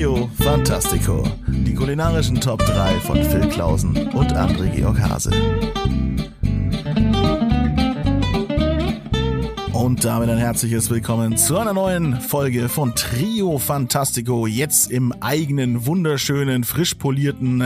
Trio Fantastico. Die kulinarischen Top 3 von Phil Klausen und André Georg Hase. Und damit ein herzliches Willkommen zu einer neuen Folge von Trio Fantastico. Jetzt im eigenen, wunderschönen, frisch polierten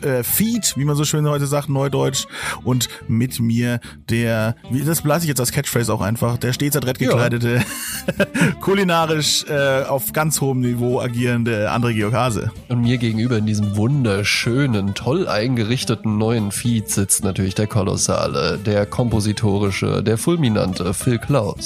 äh, Feed, wie man so schön heute sagt, Neudeutsch. Und mit mir der, wie, das bleibe ich jetzt als Catchphrase auch einfach, der stets adrett gekleidete, ja. kulinarisch äh, auf ganz hohem Niveau agierende André Georg Hase. Und mir gegenüber in diesem wunderschönen, toll eingerichteten neuen Feed sitzt natürlich der kolossale, der kompositorische, der fulminante Phil Klaus.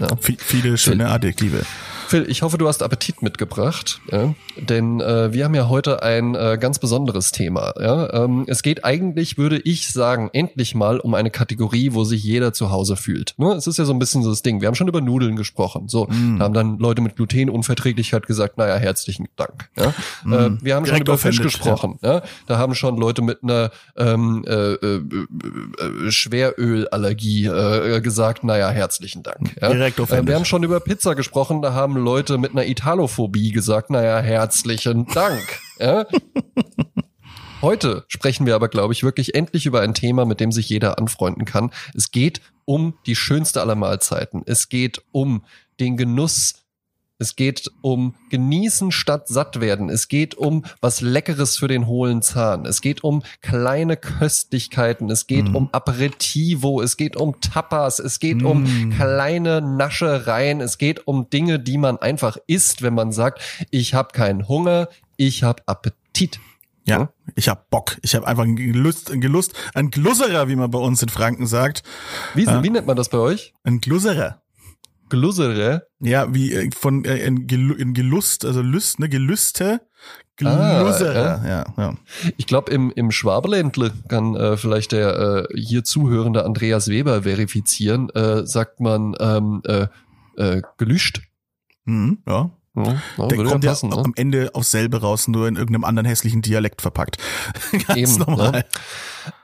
Ja. Viele schöne Adjektive. Phil, ich hoffe, du hast Appetit mitgebracht, ja? denn äh, wir haben ja heute ein äh, ganz besonderes Thema. Ja? Ähm, es geht eigentlich, würde ich sagen, endlich mal um eine Kategorie, wo sich jeder zu Hause fühlt. Ne? Es ist ja so ein bisschen so das Ding. Wir haben schon über Nudeln gesprochen. So, mm. da haben dann Leute mit Glutenunverträglichkeit gesagt, naja, herzlichen Dank. Ja? Mm. Äh, wir haben Direkt schon über Fisch gesprochen. Ja? Da haben schon Leute mit einer ähm, äh, äh, äh, Schwerölallergie gesagt, naja, herzlichen Dank. Direkt äh, wir haben schon über Pizza gesprochen, da haben Leute mit einer Italophobie gesagt, naja, herzlichen Dank. Ja? Heute sprechen wir aber, glaube ich, wirklich endlich über ein Thema, mit dem sich jeder anfreunden kann. Es geht um die schönste aller Mahlzeiten. Es geht um den Genuss es geht um genießen statt satt werden. Es geht um was Leckeres für den hohlen Zahn. Es geht um kleine Köstlichkeiten. Es geht mm. um Aperitivo. Es geht um Tapas. Es geht mm. um kleine Naschereien. Es geht um Dinge, die man einfach isst, wenn man sagt, ich habe keinen Hunger, ich habe Appetit. Ja, ich hab Bock. Ich habe einfach ein Gelust, ein Gelust, ein Glusserer, wie man bei uns in Franken sagt. Wie, ja. wie nennt man das bei euch? Ein Glusserer. Glussere? Ja, wie äh, von äh, in, Gelu in Gelust, also Lüst, ne, Gelüste. Glusere. Ah, ja. ja, ja. Ich glaube, im, im Schwaberländle kann äh, vielleicht der äh, hier zuhörende Andreas Weber verifizieren, äh, sagt man ähm, äh, äh, gelüscht. Mhm, ja. Ja, ja, der kommt ja, passen, ne? am Ende auch selber raus, nur in irgendeinem anderen hässlichen Dialekt verpackt. Ganz Eben, ne? normal. Ne?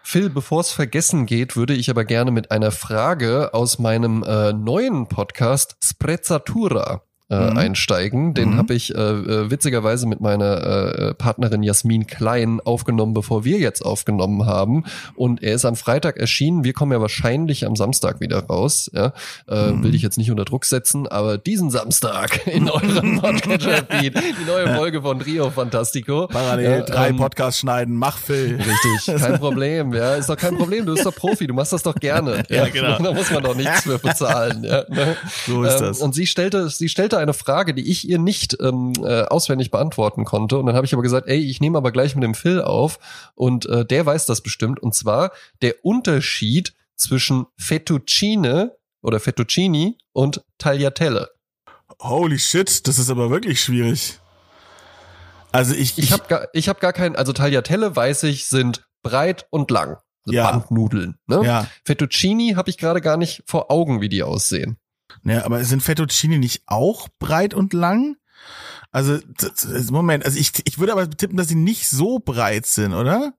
Phil, bevor es vergessen geht, würde ich aber gerne mit einer Frage aus meinem äh, neuen Podcast Sprezzatura äh, mhm. einsteigen. Den mhm. habe ich äh, äh, witzigerweise mit meiner äh, Partnerin Jasmin Klein aufgenommen, bevor wir jetzt aufgenommen haben. Und er ist am Freitag erschienen. Wir kommen ja wahrscheinlich am Samstag wieder raus. Ja? Äh, mhm. Will ich jetzt nicht unter Druck setzen, aber diesen Samstag in eurem Podcast-Feed, die neue Folge von Rio Fantastico. Parallel ja, drei ähm, Podcasts schneiden, mach Phil. Richtig, kein Problem. Ja, ist doch kein Problem. Du bist doch Profi, du machst das doch gerne. Ja, ja genau. Da muss man doch nichts für bezahlen. Ja, ne? So ist ähm, das. Und sie stellte, sie stellte eine Frage, die ich ihr nicht ähm, äh, auswendig beantworten konnte. Und dann habe ich aber gesagt, ey, ich nehme aber gleich mit dem Phil auf und äh, der weiß das bestimmt. Und zwar der Unterschied zwischen Fettuccine oder Fettuccini und Tagliatelle. Holy shit, das ist aber wirklich schwierig. Also ich ich, ich habe gar ich habe gar keinen also Tagliatelle weiß ich sind breit und lang. Also ja. Bandnudeln, ne? Ja. Fettuccini habe ich gerade gar nicht vor Augen, wie die aussehen. Ja, aber sind Fettuccine nicht auch breit und lang? Also, Moment, also ich, ich würde aber tippen, dass sie nicht so breit sind, oder?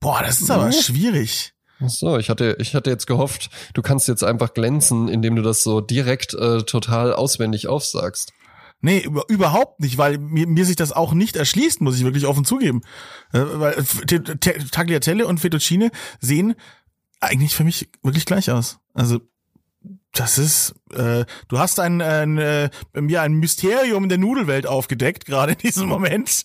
Boah, das ist aber ja. schwierig. Ach so, ich hatte, ich hatte jetzt gehofft, du kannst jetzt einfach glänzen, indem du das so direkt äh, total auswendig aufsagst. Nee, über, überhaupt nicht, weil mir, mir sich das auch nicht erschließt, muss ich wirklich offen zugeben. Äh, weil Tagliatelle und Fettuccine sehen eigentlich für mich wirklich gleich aus. Also das ist, äh, du hast ein, ein, äh, ja, ein Mysterium in der Nudelwelt aufgedeckt, gerade in diesem Moment.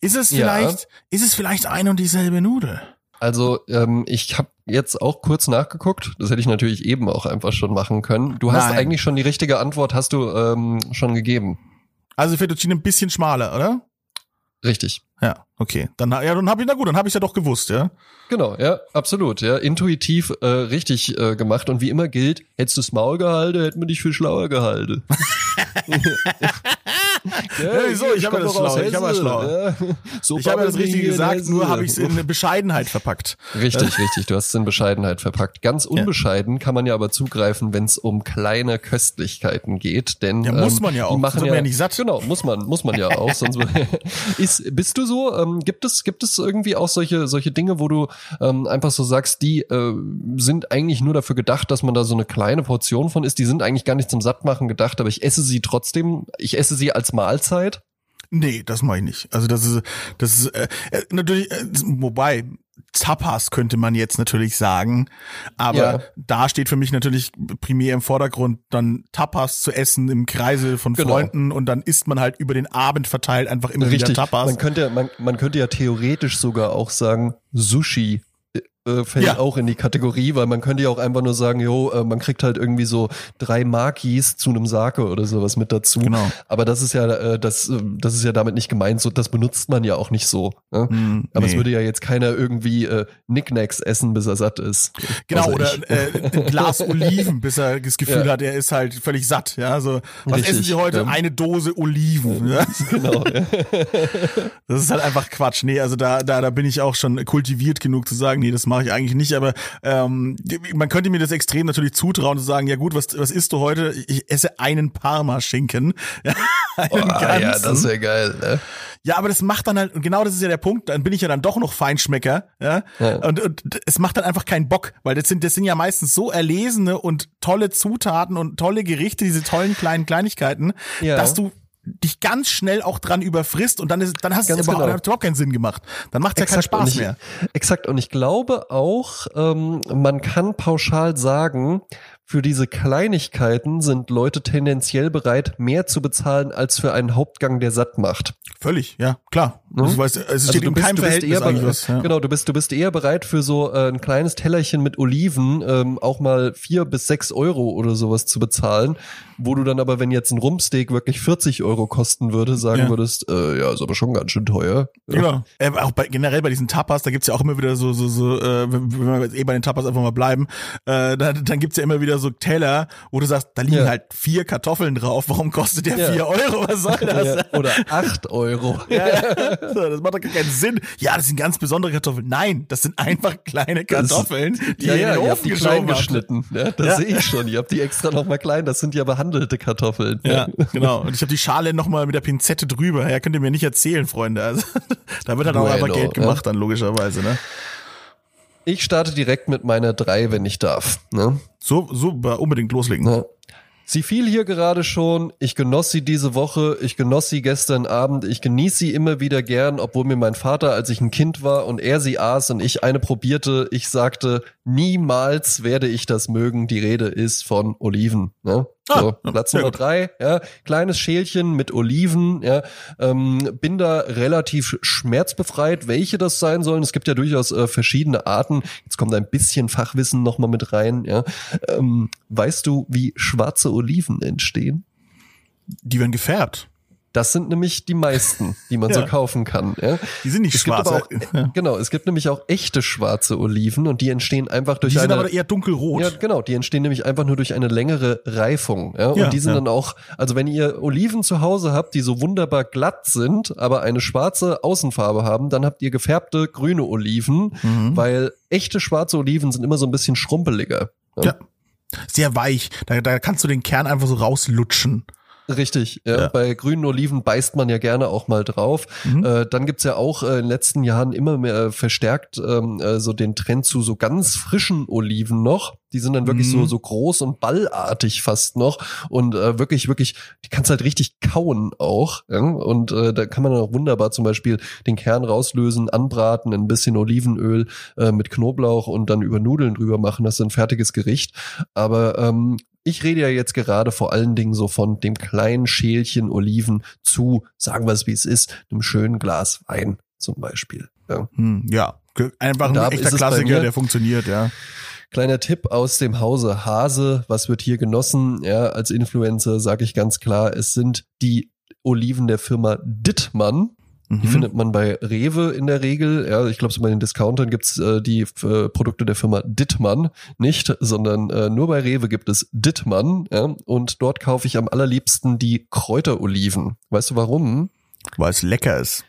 Ist es vielleicht, ja. ist es vielleicht ein und dieselbe Nudel? Also ähm, ich habe jetzt auch kurz nachgeguckt. Das hätte ich natürlich eben auch einfach schon machen können. Du hast Nein. eigentlich schon die richtige Antwort, hast du ähm, schon gegeben. Also Fettuccine ein bisschen schmaler, oder? Richtig. Ja, okay. Dann ja, dann habe ich na gut, dann habe ich ja doch gewusst, ja. Genau, ja, absolut, ja, intuitiv äh, richtig äh, gemacht und wie immer gilt, hättest du Maul gehalten, hätten wir dich für schlauer gehalten. ja, wieso? Ich habe das schlau. Ich habe das schlau. Ja. So ich habe das Richtige gesagt, nur habe ich es in Bescheidenheit verpackt. Richtig, richtig. Du hast es in Bescheidenheit verpackt. Ganz unbescheiden ja. kann man ja aber zugreifen, wenn es um kleine Köstlichkeiten geht, denn ja, muss ähm, man ja auch. Die machen ja, ja nicht satt. Genau, muss man, muss man ja auch. sonst ist, bist du so? Ähm, gibt es, gibt es irgendwie auch solche, solche Dinge, wo du ähm, einfach so sagst, die äh, sind eigentlich nur dafür gedacht, dass man da so eine kleine Portion von isst. Die sind eigentlich gar nicht zum Sattmachen gedacht, aber ich esse sie trotzdem. Ich esse sie als Mahlzeit? Nee, das mache ich nicht. Also das ist, das ist äh, äh, natürlich, äh, wobei Tapas könnte man jetzt natürlich sagen, aber Ja. da steht für mich natürlich primär im Vordergrund dann Tapas zu essen im Kreise von Genau. Freunden und dann isst man halt über den Abend verteilt einfach immer Richtig. wieder Tapas. Man könnte, man, man könnte ja theoretisch sogar auch sagen, Sushi äh, fällt Ja. auch in die Kategorie, weil man könnte ja auch einfach nur sagen, jo, äh, man kriegt halt irgendwie so drei Makis zu einem Sake oder sowas mit dazu. Genau. Aber das ist ja, äh, das, das ist ja damit nicht gemeint, so, das benutzt man ja auch nicht so. Ne? Hm, Aber es würde ja jetzt keiner irgendwie äh, Knickknacks essen, bis er satt ist. Genau, Außer oder äh, ein Glas Oliven, bis er das Gefühl Ja. hat, er ist halt völlig satt. Ja, also was Richtig, essen Sie heute? ja. Eine Dose Oliven. Ja? genau. Das ist halt einfach Quatsch. Nee, also da, da, da bin ich auch schon kultiviert genug zu sagen, nee, das mache ich eigentlich nicht. Aber ähm, man könnte mir das extrem natürlich zutrauen zu sagen, ja gut, was, was isst du heute? Ich esse einen Parmaschinken. Ja, einen Ah, ja, das wäre geil. Ne? Ja, aber das macht dann halt, und genau das ist ja der Punkt, dann bin ich ja dann doch noch Feinschmecker, ja. Ja. Und, und es macht dann einfach keinen Bock, weil das sind, das sind ja meistens so erlesene und tolle Zutaten und tolle Gerichte, diese tollen kleinen Kleinigkeiten, Ja. dass du dich ganz schnell auch dran überfrisst und dann ist, dann hast du Ganz überhaupt, genau. überhaupt keinen Sinn gemacht. Dann macht ja keinen Spaß ich, mehr. Exakt. Und ich glaube auch, ähm, man kann pauschal sagen, für diese Kleinigkeiten sind Leute tendenziell bereit, mehr zu bezahlen als für einen Hauptgang, der satt macht. Völlig, ja, klar. Weißt, es steht in keinem Verhältnis eher eigentlich bereit, was. Ja. genau, du bist du bist eher bereit für so äh, ein kleines Tellerchen mit Oliven ähm, auch mal vier bis sechs Euro oder sowas zu bezahlen, wo du dann aber, wenn jetzt ein Rumpsteak wirklich 40 Euro kosten würde, sagen Ja. würdest, äh, ja, ist aber schon ganz schön teuer. Ja. Genau. Äh, auch bei, generell bei diesen Tapas, da gibt's ja auch immer wieder so, so, so äh, wenn wir jetzt eh bei den Tapas einfach mal bleiben, äh, dann, dann gibt's ja immer wieder so Teller, wo du sagst, da liegen Ja. halt vier Kartoffeln drauf, warum kostet der Ja. vier Euro? Was soll das? Ja, oder acht Euro. So, das macht doch gar keinen Sinn. Ja, das sind ganz besondere Kartoffeln. Nein, das sind einfach kleine Kartoffeln, die ja, in den Ofen die klein geschnitten. Ja, das sehe ich schon. Ihr habt die extra noch mal klein. Das sind ja behandelte Kartoffeln. Ja, genau. Und ich habe die Schale nochmal mit der Pinzette drüber. Ja, könnt ihr mir nicht erzählen, Freunde. Also, da wird halt auch einfach Geld gemacht dann logischerweise, ne? Ich starte direkt mit meiner drei, wenn ich darf. Ne? So, so unbedingt loslegen. Ja. Sie fiel hier gerade schon. Ich genoss sie diese Woche. Ich genoss sie gestern Abend. Ich genieße sie immer wieder gern, obwohl mir mein Vater, als ich ein Kind war und er sie aß und ich eine probierte, ich sagte, niemals werde ich das mögen. Die Rede ist von Oliven. Ne? Ah, So, Platz Nummer drei, ja, kleines Schälchen mit Oliven, ja, ähm, bin da relativ schmerzbefreit, welche das sein sollen. Es gibt ja durchaus äh, verschiedene Arten. Jetzt kommt ein bisschen Fachwissen noch mal mit rein, ja. Ähm, weißt du, wie schwarze Oliven entstehen? Die werden gefärbt. Das sind nämlich die meisten, die man so Ja. kaufen kann. Ja. Die sind nicht Es schwarz. auch, ja. genau, es gibt nämlich auch echte schwarze Oliven und die entstehen einfach durch Die sind eine aber eher dunkelrot. Ja, genau. Die entstehen nämlich einfach nur durch eine längere Reifung. Ja? Und die sind dann auch, also wenn ihr Oliven zu Hause habt, die so wunderbar glatt sind, aber eine schwarze Außenfarbe haben, dann habt ihr gefärbte grüne Oliven, Mhm. weil echte schwarze Oliven sind immer so ein bisschen schrumpeliger. Ja. Sehr weich. Da, da kannst du den Kern einfach so rauslutschen. Richtig, ja. Ja. bei grünen Oliven beißt man ja gerne auch mal drauf. Mhm. Äh, dann gibt's ja auch äh, in den letzten Jahren immer mehr äh, verstärkt ähm, äh, so den Trend zu so ganz frischen Oliven noch. Die sind dann wirklich Mhm. so so groß und ballartig fast noch und äh, wirklich wirklich, die kannst halt richtig kauen auch. Ja? Und da kann man dann auch wunderbar zum Beispiel den Kern rauslösen, anbraten, ein bisschen Olivenöl mit Knoblauch und dann über Nudeln drüber machen. Das ist ein fertiges Gericht. Aber ähm, ich rede ja jetzt gerade vor allen Dingen so von dem kleinen Schälchen Oliven zu, sagen wir es wie es ist, einem schönen Glas Wein zum Beispiel. Ja. Hm, ja. Einfach ein echter Klassiker, der funktioniert, ja. Kleiner Tipp aus dem Hause Hase, was wird hier genossen? Ja, als Influencer sage ich ganz klar, es sind die Oliven der Firma Dittmann. Die Mhm. findet man bei Rewe in der Regel. Ja, ich glaube, so bei den Discountern gibt's äh, die äh, Produkte der Firma Dittmann nicht, sondern äh, nur bei Rewe gibt es Dittmann. Ja, und dort kaufe ich am allerliebsten die Kräuteroliven. Weißt du warum? Weil es lecker ist.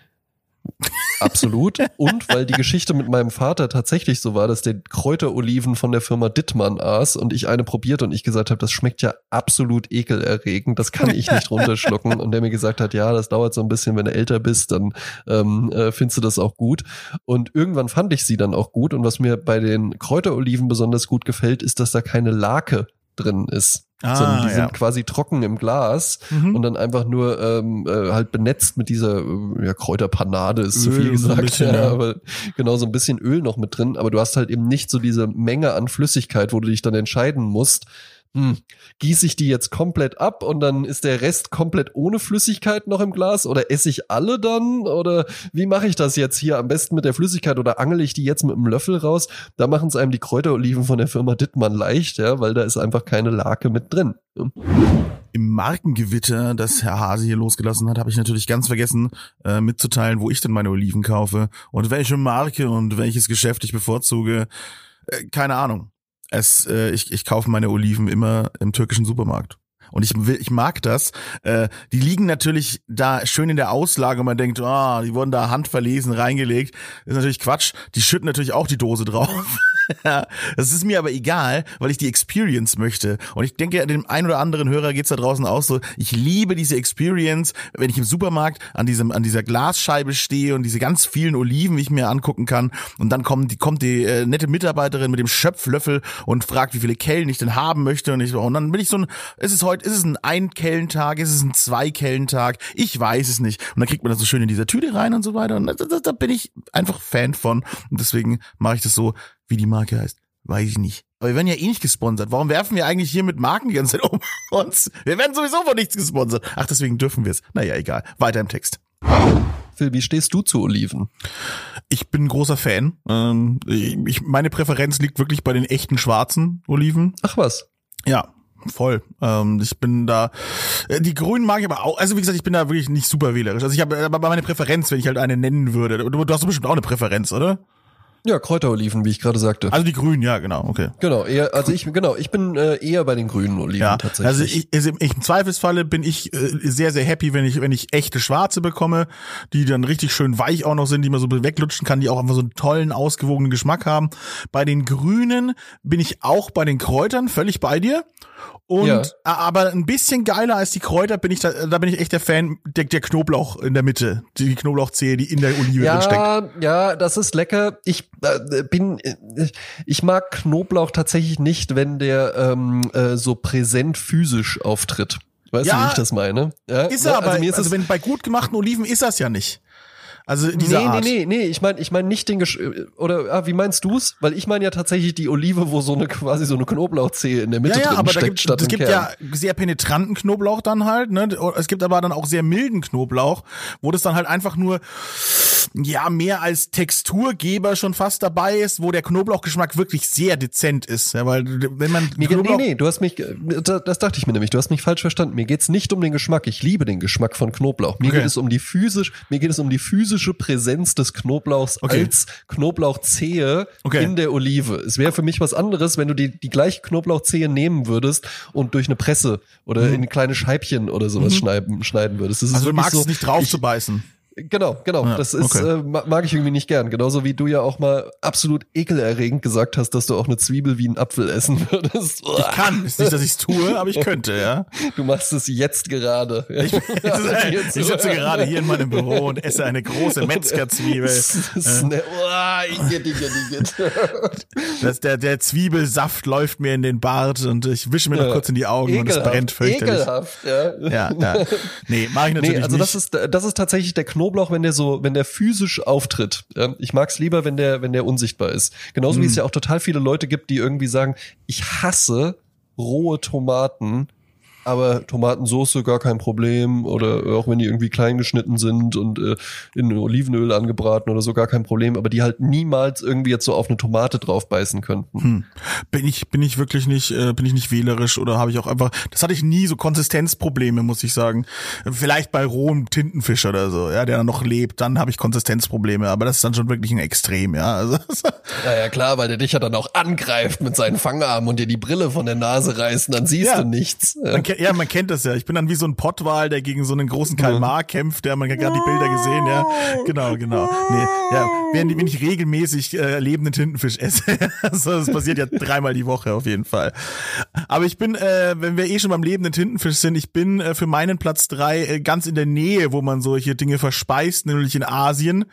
Absolut. Und weil die Geschichte mit meinem Vater tatsächlich so war, dass der Kräuteroliven von der Firma Dittmann aß und ich eine probiert und ich gesagt habe, das schmeckt ja absolut ekelerregend, das kann ich nicht runterschlucken. Und der mir gesagt hat, ja, das dauert so ein bisschen, wenn du älter bist, dann ähm, äh, findest du das auch gut. Und irgendwann fand ich sie dann auch gut. Und was mir bei den Kräuteroliven besonders gut gefällt, ist, dass da keine Lake drin ist. Ah, sondern die ja. sind quasi trocken im Glas Mhm. und dann einfach nur ähm, äh, halt benetzt mit dieser äh, ja, Kräuterpanade ist zu Öl viel so ein gesagt, bisschen, ja, ja. aber genau so ein bisschen Öl noch mit drin, aber du hast halt eben nicht so diese Menge an Flüssigkeit, wo du dich dann entscheiden musst, hm, gieße ich die jetzt komplett ab und dann ist der Rest komplett ohne Flüssigkeit noch im Glas oder esse ich alle dann oder wie mache ich das jetzt hier am besten mit der Flüssigkeit oder angel ich die jetzt mit einem Löffel raus? Da machen es einem die Kräuteroliven von der Firma Dittmann leicht, ja, weil da ist einfach keine Lake mit drin. Im Markengewitter, das Herr Hase hier losgelassen hat, habe ich natürlich ganz vergessen äh, mitzuteilen, wo ich denn meine Oliven kaufe und welche Marke und welches Geschäft ich bevorzuge. Äh, keine Ahnung. Es, äh, ich, ich kaufe meine Oliven immer im türkischen Supermarkt. Und ich ich mag das. Äh, die liegen natürlich da schön in der Auslage und man denkt, ah, die wurden da handverlesen reingelegt. ist natürlich Quatsch. Die schütten natürlich auch die Dose drauf. Das ist mir aber egal, weil ich die Experience möchte. Und ich denke, dem einen oder anderen Hörer geht's da draußen auch so. Ich liebe diese Experience, wenn ich im Supermarkt an diesem, an dieser Glasscheibe stehe und diese ganz vielen Oliven ich mir angucken kann. Und dann kommt die, kommt die äh, nette Mitarbeiterin mit dem Schöpflöffel und fragt, wie viele Kellen ich denn haben möchte. Und, ich, und dann bin ich so ein, ist es heute, ist es ein Ein-Kellentag, ist es ein Zwei-Kellentag? Ich weiß es nicht. Und dann kriegt man das so schön in dieser Tüte rein und so weiter. Und da, da, da bin ich einfach Fan von. Und deswegen mache ich das so, wie die Marke heißt. Weiß ich nicht. Aber wir werden ja eh nicht gesponsert. Warum werfen wir eigentlich hier mit Marken die ganze Zeit um uns? Wir werden sowieso von nichts gesponsert. Ach, deswegen dürfen wir es. Naja, egal. Weiter im Text. Phil, wie stehst du zu Oliven? Ich bin ein großer Fan. Ähm, ich, meine Präferenz liegt wirklich bei den echten schwarzen Oliven. Ach was. Ja, voll. Ähm, ich bin da. äh, Die Grünen mag ich aber auch. Also wie gesagt, ich bin da wirklich nicht super wählerisch. Also ich habe aber meine Präferenz, wenn ich halt eine nennen würde. Du, du hast bestimmt auch eine Präferenz, oder? Ja, Kräuteroliven, wie ich gerade sagte. Also die Grünen, ja, genau, okay. Genau, eher, also ich genau, ich bin äh, eher bei den grünen Oliven Ja, tatsächlich. also ich, ich, im Zweifelsfalle bin ich äh, sehr, sehr happy, wenn ich, wenn ich echte Schwarze bekomme, die dann richtig schön weich auch noch sind, die man so weglutschen kann, die auch einfach so einen tollen, ausgewogenen Geschmack haben. Bei den Grünen bin ich auch bei den Kräutern völlig bei dir. Und Ja. aber ein bisschen geiler als die Kräuter bin ich da, da bin ich echt der Fan der, der Knoblauch in der Mitte, die Knoblauchzehe, die in der Olive drin steckt. ja, ja, das ist lecker. Ich äh, bin, äh, ich mag Knoblauch tatsächlich nicht, wenn der ähm, äh, so präsent physisch auftritt. Weißt du, Ja, wie ich das meine? Ja? Ist Ne? er aber, also ist also es, wenn bei gut gemachten Oliven ist das ja nicht. Also diese nee, Art. nee, nee, nee, ich meine ich mein nicht den Gesch oder ah, wie meinst du's? Weil ich meine ja tatsächlich die Olive, wo so eine quasi so eine Knoblauchzehe in der Mitte Ja, ja, drin aber da steckt gibt, statt es gibt Kern. ja sehr penetranten Knoblauch dann halt, ne? Es gibt aber dann auch sehr milden Knoblauch, wo das dann halt einfach nur ja mehr als Texturgeber schon fast dabei ist, wo der Knoblauchgeschmack wirklich sehr dezent ist, ja, weil wenn man nee, Knoblauch nee, du hast mich, das dachte ich mir nämlich, du hast mich falsch verstanden. Mir geht's nicht um den Geschmack. Ich liebe den Geschmack von Knoblauch. Mir Okay. geht es um die physisch, mir geht es um die physische Präsenz des Knoblauchs Okay. als Knoblauchzehe Okay. in der Olive. Es wäre für mich was anderes, wenn du die, die gleiche Knoblauchzehe nehmen würdest und durch eine Presse oder in kleine Scheibchen oder sowas schneiden, schneiden würdest. Mhm. also du magst so, es nicht drauf ich, zu beißen. Genau, genau. Ja, das ist, okay. äh, ma- mag ich irgendwie nicht gern. Genauso wie du ja auch mal absolut ekelerregend gesagt hast, dass du auch eine Zwiebel wie einen Apfel essen würdest. Ich kann, ist nicht, dass ich es tue, aber ich könnte, ja. Du machst es jetzt gerade. Ich, ich sitze gerade hier in meinem Büro und esse eine große Metzgerzwiebel. Das, der, der Zwiebelsaft läuft mir in den Bart und ich wische mir noch kurz in die Augen und es Ekelhaft, brennt fürchterlich. Ekelhaft, ja. Ja, ja. Nee, mache ich natürlich Nee, also nicht. das ist das ist tatsächlich der Knoblauch, wenn der so, wenn der physisch auftritt. Ich mag's lieber, wenn der, wenn der unsichtbar ist. Genauso Hm. wie es ja auch total viele Leute gibt, die irgendwie sagen, ich hasse rohe Tomaten, aber Tomatensoße gar kein Problem oder auch wenn die irgendwie klein geschnitten sind und äh, in Olivenöl angebraten oder so gar kein Problem, aber die halt niemals irgendwie jetzt so auf eine Tomate drauf beißen könnten. Hm. bin ich bin ich wirklich nicht äh, bin ich nicht wählerisch oder habe ich auch einfach das hatte ich nie so Konsistenzprobleme muss ich sagen vielleicht bei rohem Tintenfisch oder so ja der dann noch lebt dann habe ich Konsistenzprobleme aber das ist dann schon wirklich ein Extrem ja also Ja, ja klar, weil der dich ja dann auch angreift mit seinen Fangarmen und dir die Brille von der Nase reißt und dann siehst Ja. du nichts. Ja. Ja, man kennt das ja. Ich bin dann wie so ein Pottwal, der gegen so einen großen Kalmar kämpft. Ja, man hat gerade die Bilder gesehen. Ja, genau, genau. Nee, ja, während wenn ich regelmäßig äh, lebenden Tintenfisch esse. also, das passiert ja dreimal die Woche auf jeden Fall. Aber ich bin, äh, wenn wir eh schon beim lebenden Tintenfisch sind, ich bin äh, für meinen Platz drei äh, ganz in der Nähe, wo man solche Dinge verspeist, nämlich in Asien.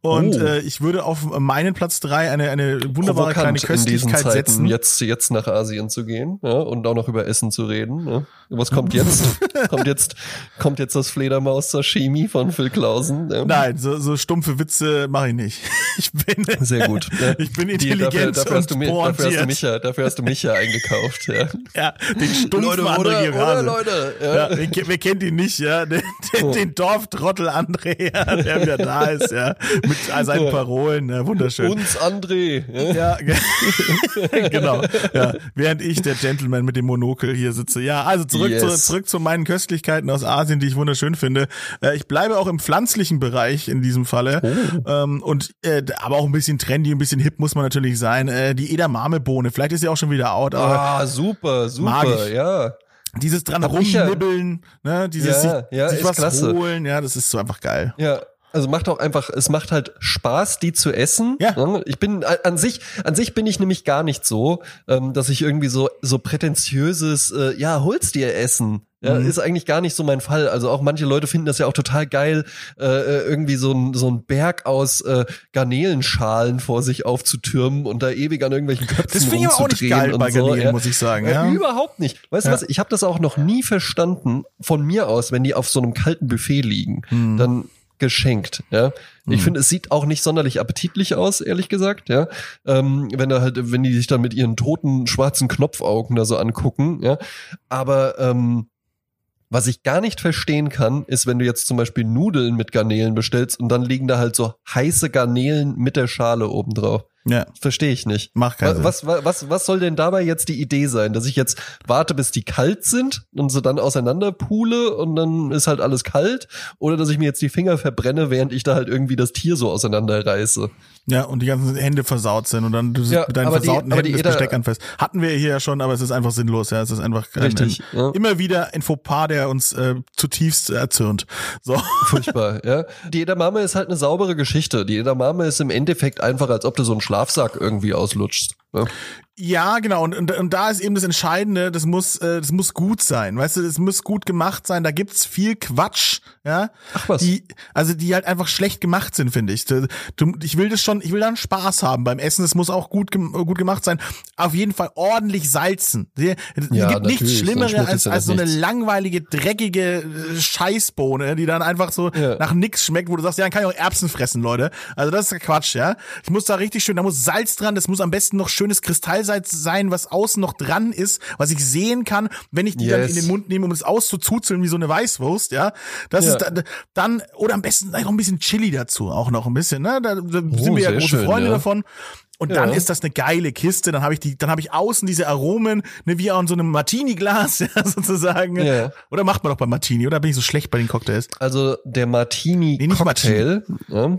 Und Oh. äh, ich würde auf meinen Platz drei eine, eine wunderbare kleine Provokant in diesen Köstlichkeit Zeiten, setzen. jetzt, jetzt nach Asien zu gehen ja, und auch noch über Essen zu reden. Ja. Was kommt jetzt? kommt jetzt? Kommt jetzt das Fledermaus-Sashimi von Phil Klausen? Ja. Nein, so, so stumpfe Witze mache ich nicht. Ich bin Sehr gut. Ja. Ich bin Die- intelligent dafür, dafür, hast du, dafür, hast du mich ja, dafür hast du mich ja eingekauft. Ja. Ja, den stumpfen Leute, André oder, oder Gerase. Leute. Ja. Ja, wer, wer kennt ihn nicht, ja? Den, den, Oh. den Dorftrottel André, ja, der wieder da ist, ja. Mit seinen Parolen, ja, wunderschön. Uns André. Ja. Ja, ge- genau. Ja, während ich, der Gentleman mit dem Monokel hier sitze. Ja, also zurück, Yes. zu, zurück zu meinen Köstlichkeiten aus Asien, die ich wunderschön finde. Äh, ich bleibe auch im pflanzlichen Bereich in diesem Falle. Ähm, und äh, aber auch ein bisschen trendy, ein bisschen hip muss man natürlich sein. Äh, die Edamame-Bohne, vielleicht ist sie auch schon wieder out, Ah, super, super, ja. dieses dran rumnibbeln, ne, dieses Ja, sich, ja, sich was klasse. holen, ja, das ist so einfach geil. Ja, also macht auch einfach, es macht halt Spaß, die zu essen. Ja. Ich bin an sich, an sich bin ich nämlich gar nicht so, ähm, dass ich irgendwie so so prätentiöses, äh, ja, hol's dir essen. Ja, Mhm. ist eigentlich gar nicht so mein Fall. Also auch manche Leute finden das ja auch total geil, äh, äh, irgendwie so ein, so ein Berg aus äh, Garnelenschalen vor sich aufzutürmen und da ewig an irgendwelchen Köpfen Das finde ich auch nicht geil und bei so, Garnelen, ja. muss ich sagen, Äh, ja. Überhaupt nicht. Weißt Ja. du was? Ich habe das auch noch nie verstanden von mir aus, wenn die auf so einem kalten Buffet liegen, Hm. dann geschenkt. Ja, ich finde, es sieht auch nicht sonderlich appetitlich aus, ehrlich gesagt. Ja, ähm, wenn da halt, wenn die sich dann mit ihren toten schwarzen Knopfaugen da so angucken. Ja, aber ähm, was ich gar nicht verstehen kann, ist, wenn du jetzt zum Beispiel Nudeln mit Garnelen bestellst und dann liegen da halt so heiße Garnelen mit der Schale obendrauf. Ja, Verstehe ich nicht. macht keinen Sinn. Was, was, was, was soll denn dabei jetzt die Idee sein? Dass ich jetzt warte, bis die kalt sind und sie dann auseinander pule und dann ist halt alles kalt? Oder dass ich mir jetzt die Finger verbrenne, während ich da halt irgendwie das Tier so auseinanderreiße? Ja, und die ganzen Hände versaut sind und dann du Ja, mit deinen die- versauten die Händen das Eder- Besteck anfasst. Hatten wir hier ja schon, aber es ist einfach sinnlos, ja. Es ist einfach ein, Richtig, Ein, ja. immer wieder ein Fauxpas, der uns äh, zutiefst erzürnt. So. Furchtbar, ja. Die Edamame ist halt eine saubere Geschichte. Die Edamame ist im Endeffekt einfach, als ob du so einen Schlafsack irgendwie auslutschst. Ja. Ja, genau. Und, und, und da ist eben das Entscheidende, das muss, äh, das muss gut sein. Weißt du, das muss gut gemacht sein. Da gibt's viel Quatsch, ja. Ach was. Die, also die halt einfach schlecht gemacht sind, finde ich. Du, ich will das schon, ich will dann Spaß haben beim Essen. Es muss auch gut, gut gemacht sein. Auf jeden Fall ordentlich salzen. Es Ja, gibt nichts Schlimmeres als, als so eine nichts. langweilige, dreckige äh, Scheißbohne, die dann einfach so Ja. nach nix schmeckt, wo du sagst, ja, dann kann ich auch Erbsen fressen, Leute. Also das ist Quatsch, ja. Ich muss da richtig schön, da muss Salz dran, das muss am besten noch schönes Kristallsalz sein, was außen noch dran ist, was ich sehen kann, wenn ich die dann Yes. in den Mund nehme, um es auszuzuzeln wie so eine Weißwurst, ja. Das Ja. ist dann, dann, oder am besten noch ein bisschen Chili dazu, auch noch ein bisschen, ne? Da, da sind wir ja Oh, große schön, Freunde ja. davon. Und dann Ja. ist das eine geile Kiste. Dann habe ich die, dann habe ich außen diese Aromen, ne, wie auch in so einem Martini-Glas, ja, sozusagen. Ja. Oder macht man doch beim Martini, oder bin ich so schlecht bei den Cocktails? Also der Martini Nee, ja,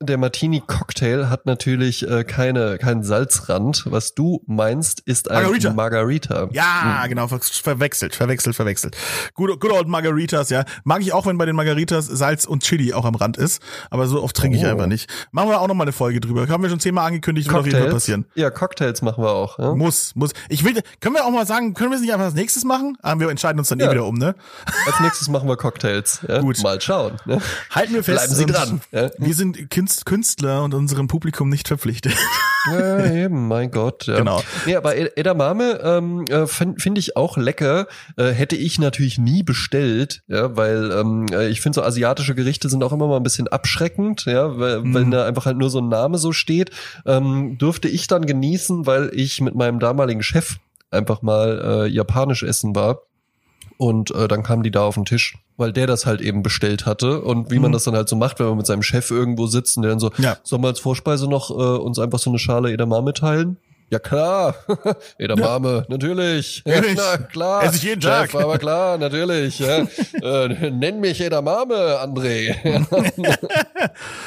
der Martini Cocktail hat natürlich äh, keine keinen Salzrand. Was du meinst, ist ein Margarita. Margarita. Ja, genau, ver verwechselt, verwechselt, verwechselt. Good, good old Margaritas, ja. Mag ich auch, wenn bei den Margaritas Salz und Chili auch am Rand ist, aber so oft trinke ich Oh. einfach nicht. Machen wir auch noch mal eine Folge drüber. Haben wir schon zehnmal angekündigt, wird auf jeden Fall passieren. Ja, Cocktails machen wir auch. Ja? Muss, muss. Ich will, können wir auch mal sagen, können wir es nicht einfach als nächstes machen? Aber wir entscheiden uns dann eh Ja. wieder um, ne? Als nächstes machen wir Cocktails. Ja? Gut. Mal schauen. Ne? Halten wir fest. Bleiben Sie dran, ja. Wir sind Künst- Künstler und unserem Publikum nicht verpflichtet. Ja, eben, mein Gott. Ja. Genau. Nee, aber Ed- Edamame ähm, äh, finde find ich auch lecker. Äh, hätte ich natürlich nie bestellt, ja, weil ähm, äh, ich finde so asiatische Gerichte sind auch immer mal ein bisschen abschreckend, ja, weil, Mhm. wenn da einfach halt nur so ein Name so steht. Ähm, durfte ich dann genießen, weil ich mit meinem damaligen Chef einfach mal äh, japanisch essen war. Und äh, dann kamen die da auf den Tisch, weil der das halt eben bestellt hatte. Und wie man Mhm. das dann halt so macht, wenn man mit seinem Chef irgendwo sitzt und der dann so, Ja. sollen wir als Vorspeise noch äh, uns einfach so eine Schale Edamame teilen? Ja klar, Edamame, natürlich. Natürlich. Na klar. Esse ich jeden Chef, Tag. aber klar, natürlich. Ja. äh, nenn mich Edamame, André.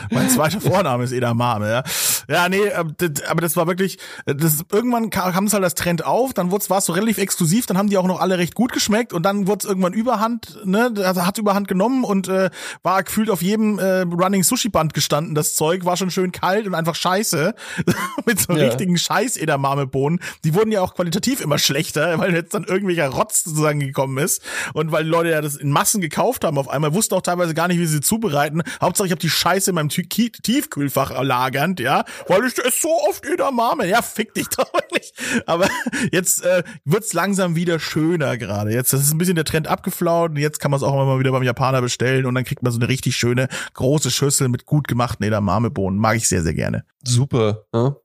mein zweiter Vorname ist Edamame, ja. Ja, nee, äh, aber das war wirklich, äh, das, irgendwann kam, es halt das Trend auf, dann war es so relativ exklusiv, dann haben die auch noch alle recht gut geschmeckt und dann wurde es irgendwann Überhand, ne, hat Überhand genommen und äh, war gefühlt auf jedem äh, Running Sushi Band gestanden, das Zeug war schon schön kalt und einfach scheiße, mit so Ja. richtigen scheiß Edamame-Bohnen. Die wurden ja auch qualitativ immer schlechter, weil jetzt dann irgendwelcher Rotz sozusagen gekommen ist und weil Leute ja das in Massen gekauft haben auf einmal, wussten auch teilweise gar nicht, wie sie zubereiten. Hauptsache ich habe die Scheiße in meinem Tiefkühlfach lagernd, ja, weil ich esse so oft Edamame. Ja, fick dich doch wirklich. Aber jetzt äh, wird's langsam wieder schöner gerade. Jetzt das ist ein bisschen der Trend abgeflaut und jetzt kann man es auch immer mal wieder beim Japaner bestellen und dann kriegt man so eine richtig schöne große Schüssel mit gut gemachten Edamame-Bohnen. Mag ich sehr, sehr gerne. Super. Ja.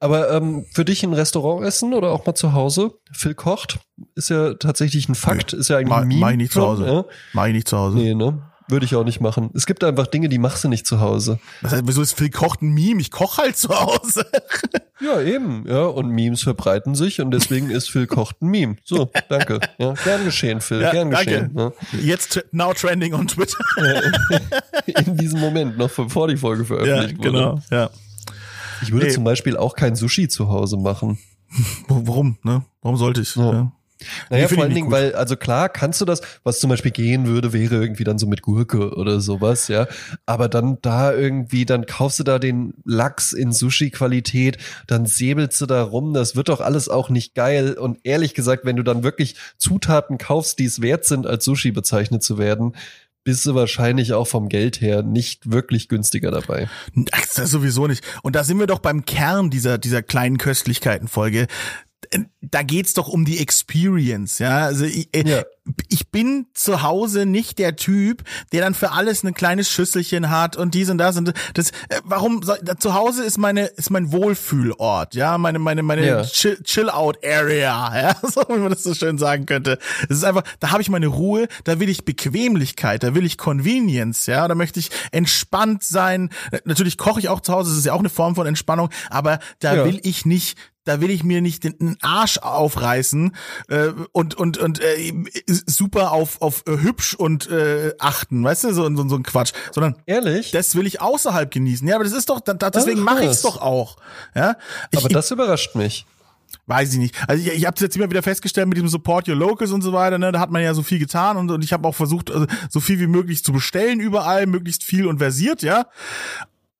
Aber ähm, für dich ein Restaurant essen oder auch mal zu Hause? Phil kocht, ist ja tatsächlich ein Fakt, ist ja eigentlich Ma- ein Meme. mach ich nicht zu Hause. Ja? Mag ich nicht zu Hause. Nee, ne? Würde ich auch nicht machen. Es gibt einfach Dinge, die machst du nicht zu Hause. Das heißt, wieso ist Phil kocht ein Meme? Ich koch halt zu Hause. Ja, eben. Ja, und Memes verbreiten sich und deswegen ist Phil kocht ein Meme. So, danke. Ja, gern geschehen, Phil. Ja, gern danke. geschehen. Ja. Jetzt t- now trending on Twitter. In diesem Moment, noch bevor die Folge ja, veröffentlicht wurde. genau. Ja. Ich würde Nee. zum Beispiel auch kein Sushi zu Hause machen. Warum, ne? Warum sollte ich? Ja. Ja. Naja, vor allen Dingen, gut. weil, also klar, kannst du das, was zum Beispiel gehen würde, wäre irgendwie dann so mit Gurke oder sowas, ja. Aber dann da irgendwie, dann kaufst du da den Lachs in Sushi-Qualität, dann säbelst du da rum, das wird doch alles auch nicht geil. Und ehrlich gesagt, wenn du dann wirklich Zutaten kaufst, die es wert sind, als Sushi bezeichnet zu werden, bist du wahrscheinlich auch vom Geld her nicht wirklich günstiger dabei. Das ist sowieso nicht. Und da sind wir doch beim Kern dieser, dieser kleinen Köstlichkeiten-Folge. Da geht's doch um die Experience, ja. Also ich, äh, Ja. ich bin zu Hause nicht der Typ, der dann für alles ein kleines Schüsselchen hat und dies und das und das. Äh, warum? soll- Zu Hause ist meine ist mein Wohlfühlort, ja, meine meine meine Ja. Chill, Chill Out Area, ja, so wie man das so schön sagen könnte. Es ist einfach, da habe ich meine Ruhe, da will ich Bequemlichkeit, da will ich Convenience, ja, da möchte ich entspannt sein. Natürlich koche ich auch zu Hause, das ist ja auch eine Form von Entspannung, aber da Ja. will ich nicht da will ich mir nicht den, Arsch aufreißen äh, und und und äh, super auf auf äh, hübsch und äh, achten, weißt du, so, so so ein Quatsch, sondern Ehrlich? das will ich außerhalb genießen. Ja, aber das ist doch da, deswegen Ach, mache ich es doch auch. Ja, ich, Aber das überrascht mich. Weiß ich nicht. Also ich, ich habe jetzt immer wieder festgestellt mit diesem Support Your Locals und so weiter, ne, da hat man ja so viel getan und, und ich habe auch versucht, also, so viel wie möglich zu bestellen überall, möglichst viel und versiert, ja.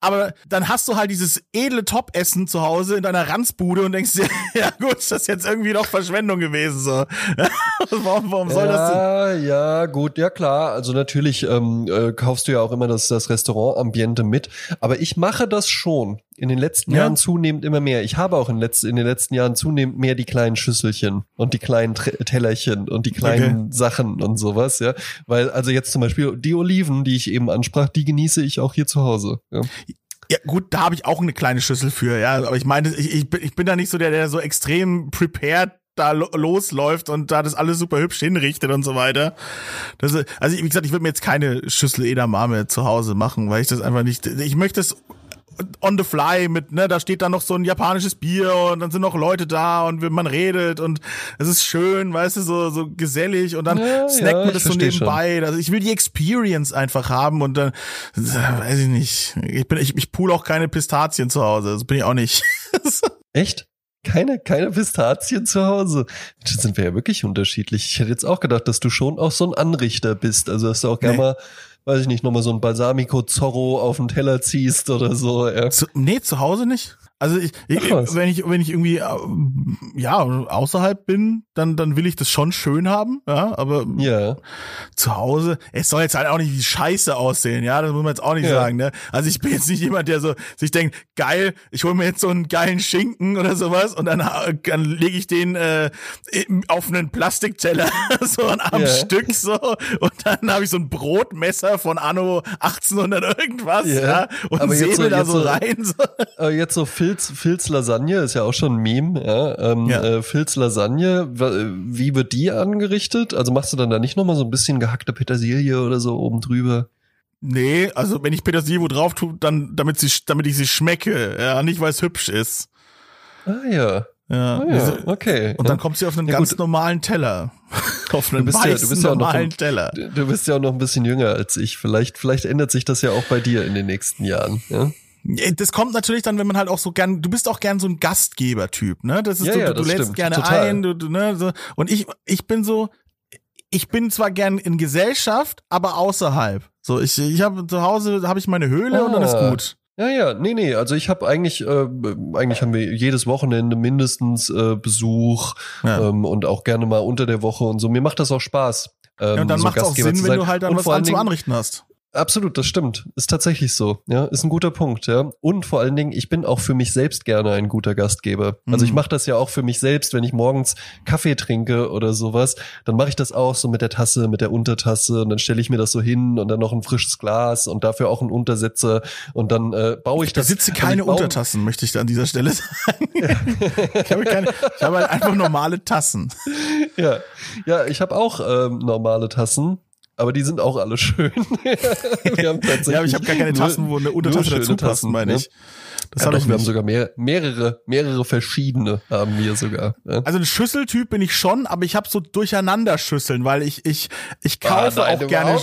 Aber dann hast du halt dieses edle Top-Essen zu Hause in deiner Ranzbude und denkst dir, ja gut, das ist jetzt irgendwie doch Verschwendung gewesen. So. warum, warum soll das denn? ja, ja, gut, ja klar. Also natürlich ähm, äh, kaufst du ja auch immer das, das Restaurant-Ambiente mit. Aber ich mache das schon in den letzten Ja. Jahren zunehmend immer mehr. Ich habe auch in, letz in den letzten Jahren zunehmend mehr die kleinen Schüsselchen und die kleinen Tre Tellerchen und die kleinen Sachen und sowas, ja. Weil, also jetzt zum Beispiel die Oliven, die ich eben ansprach, die genieße ich auch hier zu Hause. Ja. Ja gut, da habe ich auch eine kleine Schüssel für, ja. Aber ich meine, ich, ich, bin, ich bin da nicht so der, der so extrem prepared da lo losläuft und da das alles super hübsch hinrichtet und so weiter. Das, ist- also wie gesagt, ich würde mir jetzt keine Schüssel Edamame zu Hause machen, weil ich das einfach nicht. Ich möchte es on the fly mit, ne, da steht da noch so ein japanisches Bier und dann sind noch Leute da und man redet und es ist schön, weißt du, so, so gesellig und dann Ja, snackt ja, man das so schon. nebenbei. Also ich will die Experience einfach haben und dann, weiß ich nicht. Ich bin, ich, ich pool auch keine Pistazien zu Hause. Das bin ich auch nicht. Echt? Keine, keine Pistazien zu Hause. Da sind wir ja wirklich unterschiedlich. Ich hätte jetzt auch gedacht, dass du schon auch so ein Anrichter bist. Also, dass du auch gerne Nee. mal, weiß ich nicht, nochmal so ein Balsamico Zorro auf den Teller ziehst oder so. Ja. zu, nee, zu Hause nicht. Also ich, ich wenn ich wenn ich irgendwie äh, ja außerhalb bin, dann dann will ich das schon schön haben, ja, aber ja. zu Hause, es soll jetzt halt auch nicht wie Scheiße aussehen, ja, das muss man jetzt auch nicht Ja. sagen, ne? Also ich bin jetzt nicht jemand, der so sich denkt, geil, ich hole mir jetzt so einen geilen Schinken oder sowas und dann, äh, dann lege ich den äh, auf einen Plastikteller so an am Ja. Stück so und dann habe ich so ein Brotmesser von Anno 1800 irgendwas, Ja. und Aber säbel so- da so so- rein so. Aber jetzt so Filz, Filz Lasagne ist ja auch schon ein Meme. Ja. Ähm, Ja. Äh, Filz Lasagne, wa- wie wird die angerichtet? Also machst du dann da nicht nochmal so ein bisschen gehackte Petersilie oder so oben drüber? Nee, also wenn ich Petersilie wo drauf tue, dann damit sie damit ich sie schmecke, ja, nicht weil es hübsch ist. Ah ja. Ja. Ah, ja. Okay. Und dann kommt sie auf einen Ja, ganz gut. normalen Teller. Auf einen bist ja- du bist ja auch noch normalen im- Teller. Du du bist ja auch noch ein bisschen jünger als ich. Vielleicht, vielleicht ändert sich das ja auch bei dir in den nächsten Jahren. Ja? Das kommt natürlich dann, wenn man halt auch so gern, du bist auch gern so ein Gastgeber-Typ, ne? Das ist Ja, so, ja, du, du das lädst stimmt. gerne Total. ein, du, du, ne, so. Und ich, ich bin so, ich bin zwar gern in Gesellschaft, aber außerhalb. So, ich, ich habe zu Hause habe ich meine Höhle und dann ist Ah. gut. Ja, ja, nee, nee, also ich habe eigentlich, äh, eigentlich haben wir jedes Wochenende mindestens äh, Besuch Ja. ähm, und auch gerne mal unter der Woche und so. Mir macht das auch Spaß. Ähm, ja, und dann so macht es auch Sinn, wenn du halt dann was an zum Anrichten hast. Absolut, das stimmt. Ist tatsächlich so. Ja, ist ein guter Punkt. Ja, und vor allen Dingen, ich bin auch für mich selbst gerne ein guter Gastgeber. Also ich Mhm. mache das ja auch für mich selbst, wenn ich morgens Kaffee trinke oder sowas, dann mache ich das auch so mit der Tasse, mit der Untertasse und dann stelle ich mir das so hin und dann noch ein frisches Glas und dafür auch einen Untersetzer und dann äh, baue ich, Ich das. besitze also keine baue- Untertassen, möchte ich da an dieser Stelle sagen. ich, habe keine, ich habe halt einfach normale Tassen. Ja, ja, ich habe auch ähm, normale Tassen. Aber die sind auch alle schön. wir haben tatsächlich Ja, aber ich habe gar keine nur- Tassen, wo eine Untertasse dazu passt, Tassen, meine ne? ich. Das ja, doch, ich wir haben sogar mehr, mehrere, mehrere verschiedene haben wir sogar. Ja. Also ein Schüsseltyp bin ich schon, aber ich habe so Durcheinanderschüsseln, weil ich ich ich kaufe Ah, nein, auch gerne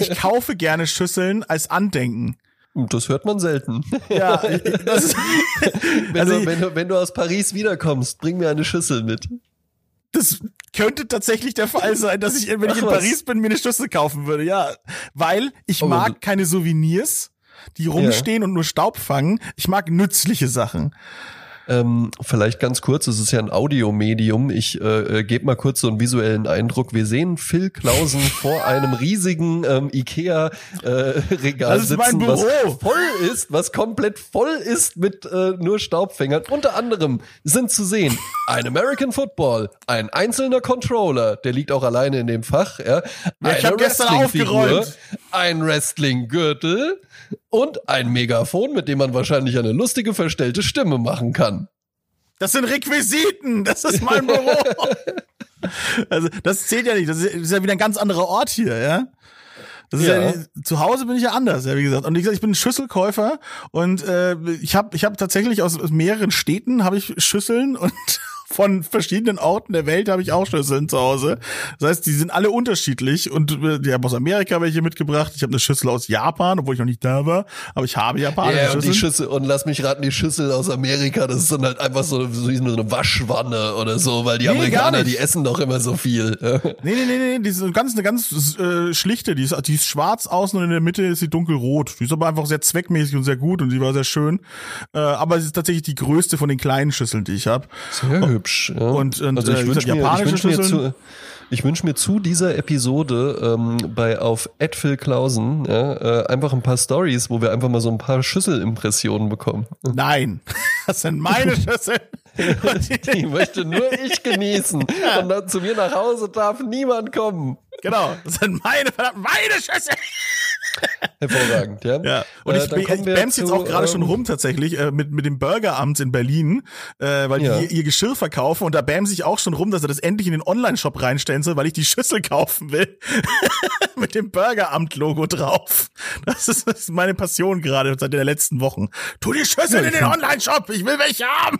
ich kaufe gerne Schüsseln als Andenken. Das hört man selten. Ja, das ist, Wenn, Also du, wenn, du, wenn du aus Paris wiederkommst, bring mir eine Schüssel mit. Das könnte tatsächlich der Fall sein, dass ich, wenn ich in. Paris bin, mir eine Schüssel kaufen würde. Ja, weil ich Oh, mag keine Souvenirs, die rumstehen und nur Staub fangen. Ich mag nützliche Sachen. Ähm, vielleicht ganz kurz, es ist ja ein Audiomedium. Ich äh, äh, gebe mal kurz so einen visuellen Eindruck. Wir sehen Phil Klausen vor einem riesigen ähm, Ikea-Regal mein sitzen, was voll ist, was komplett voll ist mit äh, nur Staubfängern. Unter anderem sind zu sehen ein American Football, ein einzelner Controller, der liegt auch alleine in dem Fach, ja, Ja, ich hab gestern aufgeräumt. Ein Wrestling-Gürtel und ein Megafon, mit dem man wahrscheinlich eine lustige verstellte Stimme machen kann. Das sind Requisiten. Das ist mein Büro. also das zählt ja nicht. Das ist, ja wieder ein ganz anderer Ort hier, ja. Das ist ja. Ja. zu Hause bin ich ja anders, ja wie gesagt. Und wie gesagt, ich bin Schüsselkäufer und äh, ich habe ich hab tatsächlich aus, aus mehreren Städten habe ich Schüsseln und von verschiedenen Orten der Welt habe ich auch Schüsseln zu Hause. Das heißt, die sind alle unterschiedlich und äh, ich habe aus Amerika welche mitgebracht. Ich habe eine Schüssel aus Japan, obwohl ich noch nicht da war, aber ich habe japanische Ja, und die Schüsseln. Schüssel, und lass mich raten, die Schüssel aus Amerika, das ist dann halt einfach so, so wie so eine Waschwanne oder so, weil die Nee, Amerikaner, die essen doch immer so viel. Nee, nee, nee, nee, die ist eine ganz, eine ganz äh, schlichte, die ist, die ist schwarz außen und in der Mitte ist sie dunkelrot. Die ist aber einfach sehr zweckmäßig und sehr gut und die war sehr schön. Äh, aber es ist tatsächlich die größte von den kleinen Schüsseln, die ich habe. Sehr hübsch. Ja. Und- und, also äh, ich wie wünsche mir, ich wünsch mir zu, ich wünsche mir zu dieser Episode ähm, bei auf Edphil Klausen ja, äh, einfach ein paar Stories, wo wir einfach mal so ein paar Schüsselimpressionen bekommen. Nein, das sind meine Schüsseln. Die- möchte nur ich genießen. Und dann zu mir nach Hause darf niemand kommen. genau, das sind meine, verdammt, meine Schüsseln. Hervorragend, ja. Ja, und Äh, ich, dann ich, ich bams jetzt auch gerade schon ähm, rum tatsächlich äh, mit, mit dem Burgeramt in Berlin, äh, weil Ja. die ihr, ihr Geschirr verkaufen und da bams ich auch schon rum, dass er das endlich in den Online-Shop reinstellen soll, weil ich die Schüssel kaufen will. mit dem Burgeramt-Logo drauf. Das ist, das ist meine Passion gerade seit den letzten Wochen. Tu die Schüssel Ja, in den Online-Shop, ich will welche haben.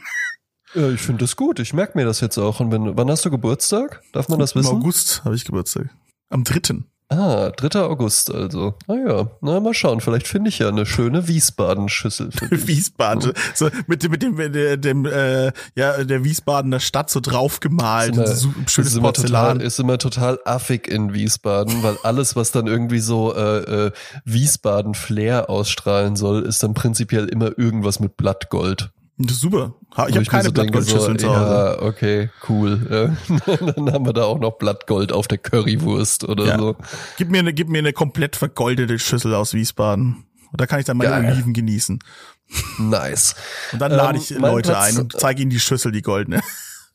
Ja, ich finde das gut. Ich merke mir das jetzt auch. Und wenn, wann hast du Geburtstag? Darf man das Im wissen? August habe ich Geburtstag. Am dritten. Ah, 3. August also. Ah ja, na mal schauen. Vielleicht finde ich ja eine schöne Wiesbaden-Schüssel. Wiesbaden. So, mit, dem- mit dem, mit dem, dem äh, ja, der Wiesbadener Stadt so draufgemalt. Ist immer- so schönes ist immer Porzellan. Total, ist immer total affig in Wiesbaden, weil alles, was dann irgendwie so äh, äh, Wiesbaden-Flair ausstrahlen soll, ist dann prinzipiell immer irgendwas mit Blattgold. Super. Ich habe keine so Blattgoldschüsseln so, zu Hause. Ja, okay, cool. Dann haben wir da auch noch Blattgold auf der Currywurst oder Ja. so. Gib mir eine, gib mir eine komplett vergoldete Schüssel aus Wiesbaden. Und da kann ich dann meine Geil. Oliven genießen. Nice. Und dann lade Ähm, ich mein Leute Platz- ein und zeige ihnen die Schüssel, die goldene.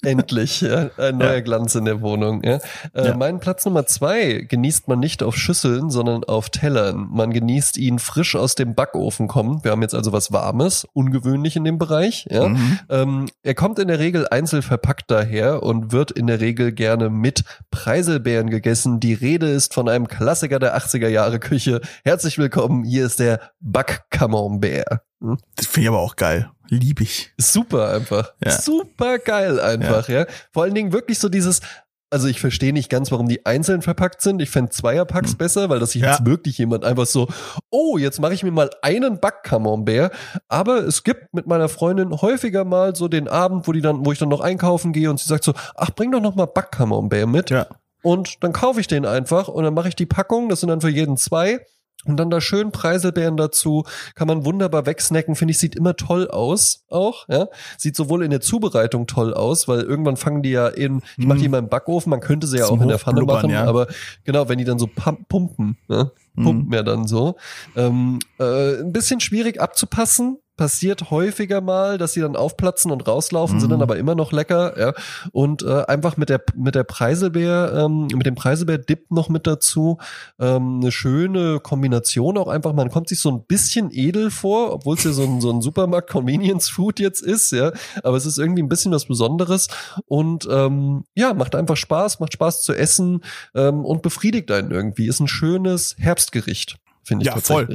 Endlich, ja, ein neuer Ja. Glanz in der Wohnung. Ja. Äh, Ja. Mein Platz Nummer zwei genießt man nicht auf Schüsseln, sondern auf Tellern. Man genießt ihn frisch aus dem Backofen kommen. Wir haben jetzt also was Warmes, ungewöhnlich in dem Bereich. Ja. Mhm. Ähm, er kommt in der Regel einzeln verpackt daher und wird in der Regel gerne mit Preiselbeeren gegessen. Die Rede ist von einem Klassiker der 80er Jahre Küche. Herzlich willkommen, hier ist der Backcamembert. Hm? Das finde ich aber auch geil. Lieb ich. Super einfach. Ja. Super geil einfach, ja. Vor allen Dingen wirklich so dieses, also ich verstehe nicht ganz, warum die einzeln verpackt sind. Ich fände Zweierpacks hm. besser, weil das sich Ja. jetzt wirklich jemand einfach so, oh, jetzt mache ich mir mal einen Backcamembert. Aber es gibt mit meiner Freundin häufiger mal so den Abend, wo die dann, wo ich dann noch einkaufen gehe und sie sagt so, ach, bring doch noch mal Backcamembert mit. Ja. Und dann kaufe ich den einfach und dann mache ich die Packung, das sind dann für jeden zwei. Und dann da schön Preiselbeeren dazu, kann man wunderbar wegsnacken, finde ich, sieht immer toll aus, auch, ja. Sieht sowohl in der Zubereitung toll aus, weil irgendwann fangen die ja in, ich mache die Mm. immer im Backofen, man könnte sie ja Zum auch in der Pfanne machen, ja. aber genau, wenn die dann so pum- pumpen, ne? Mhm. pumpen ja dann so. Ähm, äh, ein bisschen schwierig abzupassen, passiert häufiger mal, dass sie dann aufplatzen und rauslaufen, sind Mhm. dann aber immer noch lecker, ja. Und äh, einfach mit der mit der Preiselbeer, ähm, mit dem Preiselbeer-Dip noch mit dazu, ähm, eine schöne Kombination auch einfach. Man kommt sich so ein bisschen edel vor, obwohl es ja so ein, so ein Supermarkt-Convenience-Food jetzt ist, ja. Aber es ist irgendwie ein bisschen was Besonderes und ähm, ja, macht einfach Spaß, macht Spaß zu essen ähm, und befriedigt einen irgendwie. Ist ein schönes Herbstgericht, finde ich Ja, voll.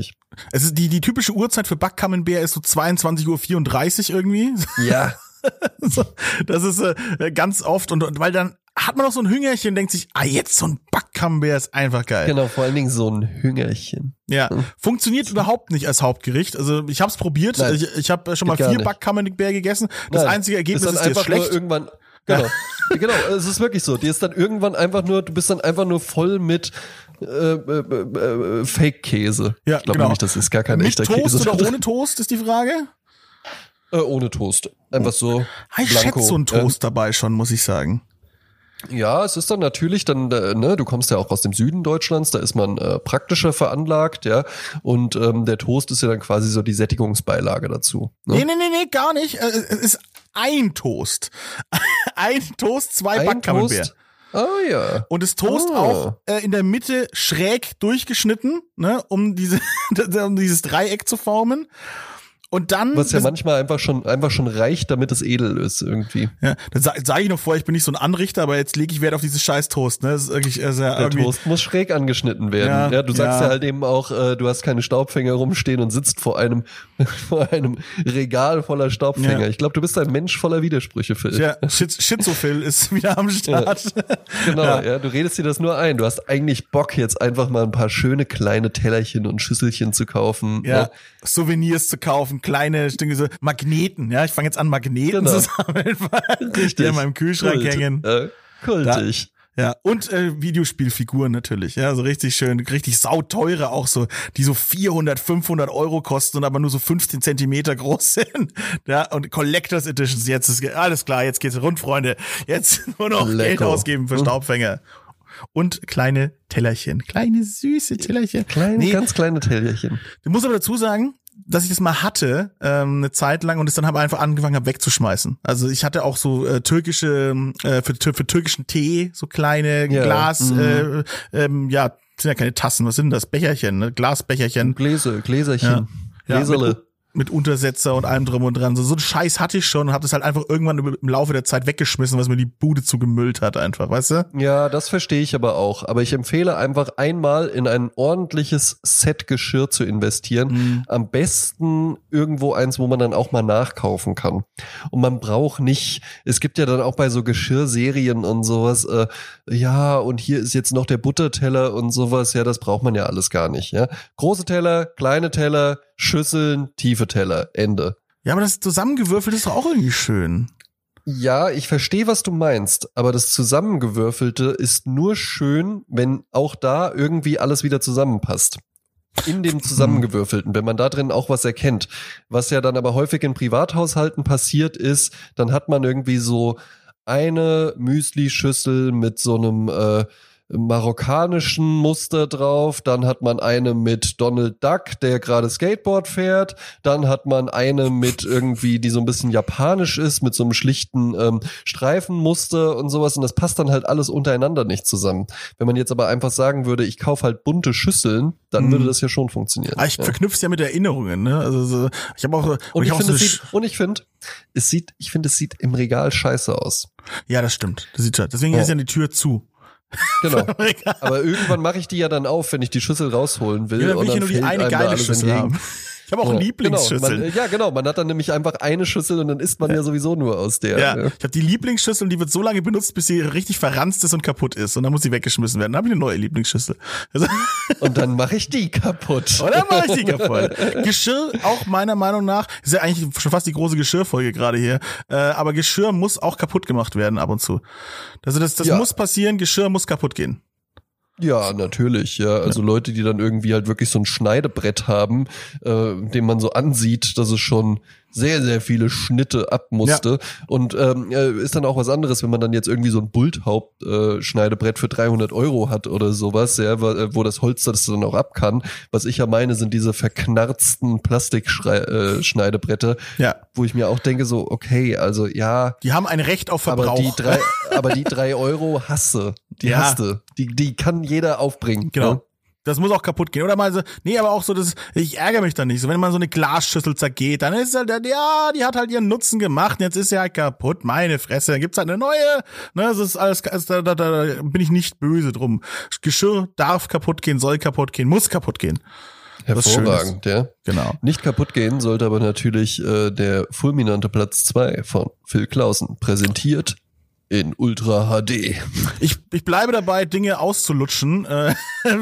Es ist die, die typische Uhrzeit für Backkammenbär ist so 22.34 Uhr irgendwie. Ja, So, das ist äh, ganz oft und, und weil dann hat man noch so ein Hüngerchen, denkt sich, ah, jetzt so ein Backkammbär ist einfach geil. genau, vor allen Dingen so ein Hüngerchen. Ja, funktioniert überhaupt nicht als Hauptgericht. Also ich habe es probiert. Nein, ich ich habe schon mal vier. Backkammenbär gegessen. Das Nein, einzige Ergebnis ist, ist einfach schlecht. irgendwann Genau, genau, es ist wirklich so. Die ist dann irgendwann einfach nur, du bist dann einfach nur voll mit äh, äh, äh, Fake-Käse. Ja, ich glaube genau. nämlich, das ist gar kein Mit echter Toast Käse. oder ohne Toast ist die Frage. Äh, ohne Toast. Einfach so. Ah, Ich blanko. schätze so einen Toast dabei schon, muss ich sagen. Ja, es ist dann natürlich dann, äh, ne, du kommst ja auch aus dem Süden Deutschlands, da ist man äh, praktischer veranlagt, ja. Und ähm, der Toast ist ja dann quasi so die Sättigungsbeilage dazu. Ne? Nee, nee, nee, nee, gar nicht. Äh, Es ist ein Toast. ein Toast, zwei Ein Backkammenbär. Toast. Ah ja. Und das Toast Ah. auch äh, in der Mitte schräg durchgeschnitten, ne, um diese um dieses Dreieck zu formen. Und dann Was ja manchmal einfach schon einfach schon reicht, damit es edel ist irgendwie. ja, dann sage sag ich noch vorher, ich bin nicht so ein Anrichter, aber jetzt lege ich Wert auf dieses scheiß Toast, ne? Das ist wirklich äh, sehr Der irgendwie Toast muss schräg angeschnitten werden. Ja, Ja, du sagst ja. ja. halt eben auch, äh, du hast keine Staubfänger rumstehen und sitzt vor einem vor einem Regal voller Staubfänger. Ja. Ich glaube, du bist ein Mensch voller Widersprüche, Phil. Ja, Schiz Schizophil ist wieder am Start. Genau, Ja. ja. du redest dir das nur ein. Du hast eigentlich Bock, jetzt einfach mal ein paar schöne kleine Tellerchen und Schüsselchen zu kaufen. Ja, ne? Souvenirs zu kaufen, kleine Dinge, so Magneten. Ja, ich fange jetzt an, Magneten Genau. zu sammeln, die in meinem Kühlschrank Kult. hängen. Äh, kultig. Ja, und äh, Videospielfiguren natürlich. Ja, so richtig schön, richtig sauteure auch so, die so 400, 500 Euro kosten und aber nur so 15 Zentimeter groß sind. Ja, und Collectors Editions, jetzt ist, alles klar, jetzt geht's rund, Freunde. Jetzt nur noch Lecker. Geld ausgeben für Hm. Staubfänger. Und kleine Tellerchen, kleine süße Tellerchen. Kleine, Nee, ganz kleine Tellerchen. ich muss aber dazu sagen, dass ich das mal hatte, ähm, eine Zeit lang und es dann aber einfach angefangen habe wegzuschmeißen. Also ich hatte auch so äh, türkische, äh, für, für türkischen Tee, so kleine Ja, Glas, mhm. äh, ähm, ja, sind ja keine Tassen, was sind das? Becherchen, ne? Glasbecherchen. Gläser, Gläserchen. Ja, Gläserle. Mit, Untersetzer und allem drum und dran. So, so einen Scheiß hatte ich schon und habe das halt einfach irgendwann im im Laufe der Zeit weggeschmissen, was mir die Bude zugemüllt hat einfach, weißt du? Ja, das verstehe ich aber auch. Aber ich empfehle einfach einmal in ein ordentliches Set Geschirr zu investieren. Mhm. Am besten irgendwo eins, wo man dann auch mal nachkaufen kann. Und man braucht nicht, es gibt ja dann auch bei so Geschirrserien und sowas, äh, ja, und hier ist jetzt noch der Butterteller und sowas, ja, das braucht man ja alles gar nicht, ja. Große Teller, kleine Teller, Schüsseln, tiefe Teller, Ende. Ja, aber das zusammengewürfelt ist doch auch irgendwie schön. Ja, ich verstehe, was du meinst, aber das Zusammengewürfelte ist nur schön, wenn auch da irgendwie alles wieder zusammenpasst. In dem Zusammengewürfelten, wenn man da drin auch was erkennt. Was ja dann aber häufig in Privathaushalten passiert ist, dann hat man irgendwie so eine Müsli-Schüssel mit so einem äh, marokkanischen Muster drauf, dann hat man eine mit Donald Duck, der gerade Skateboard fährt, dann hat man eine mit irgendwie, die so ein bisschen japanisch ist, mit so einem schlichten ähm, Streifenmuster und sowas und das passt dann halt alles untereinander nicht zusammen. Wenn man jetzt aber einfach sagen würde, ich kaufe halt bunte Schüsseln, dann Mhm. würde das ja schon funktionieren. Ah, ich ja. verknüpf's ja mit Erinnerungen, ne? Also so, ich habe auch und, Und ich ich finde, so es und ich finde, es sieht, ich finde, es sieht im Regal scheiße aus. Ja, das stimmt. Das sieht schon. Deswegen Ja. ist ja die Tür zu. Genau. Aber irgendwann mache ich die ja dann auf, wenn ich die Schüssel rausholen will. Ja, dann will und ich ja dann nur die eine geile Schüssel haben. Ich habe auch Ja, Lieblingsschüsseln. Genau, man, ja, genau. Man hat dann nämlich einfach eine Schüssel und dann isst man ja, sowieso nur aus der. Ja, ne? ich habe die Lieblingsschüssel und die wird so lange benutzt, bis sie richtig verranzt ist und kaputt ist. Und dann muss sie weggeschmissen werden. Dann habe ich eine neue Lieblingsschüssel. Also, Und dann mache ich die kaputt. oder mache ich die kaputt? Geschirr, auch meiner Meinung nach, ist ja eigentlich schon fast die große Geschirrfolge gerade hier. Äh, aber Geschirr muss auch kaputt gemacht werden ab und zu. Also das, das Ja. muss passieren, Geschirr muss kaputt gehen. Ja, natürlich. Ja, also Leute, die dann irgendwie halt wirklich so ein Schneidebrett haben, äh, dem man so ansieht, dass es schon sehr, sehr viele Schnitte ab musste. Und ähm, äh, ist dann auch was anderes, wenn man dann jetzt irgendwie so ein Bulthaupt-Schneidebrett äh, Schneidebrett für 300 Euro hat oder sowas, ja, wo, äh, wo das Holz das dann auch ab kann. Was ich ja meine, sind diese verknarzten Plastikschneidebretter, äh, Ja. wo ich mir auch denke so, okay, also ja, Die haben ein Recht auf aber Verbrauch. die drei, aber die drei Euro hasse, die Ja. hasste, die, die kann jeder aufbringen. Genau. ne? Das muss auch kaputt gehen. Oder mal so, nee, aber auch so, das, ich ärgere mich dann nicht. So, wenn man so eine Glasschüssel zergeht, dann ist halt, ja, die hat halt ihren Nutzen gemacht, und jetzt ist sie halt kaputt, meine Fresse, dann gibt's halt eine neue, ne, das ist alles, da, da, da bin ich nicht böse drum. Geschirr darf kaputt gehen, soll kaputt gehen, muss kaputt gehen. Hervorragend, ja. Genau. Nicht kaputt gehen sollte aber natürlich äh, der fulminante Platz 2 von Phil Clausen, präsentiert in Ultra HD. Ich, ich bleibe dabei, Dinge auszulutschen. Äh,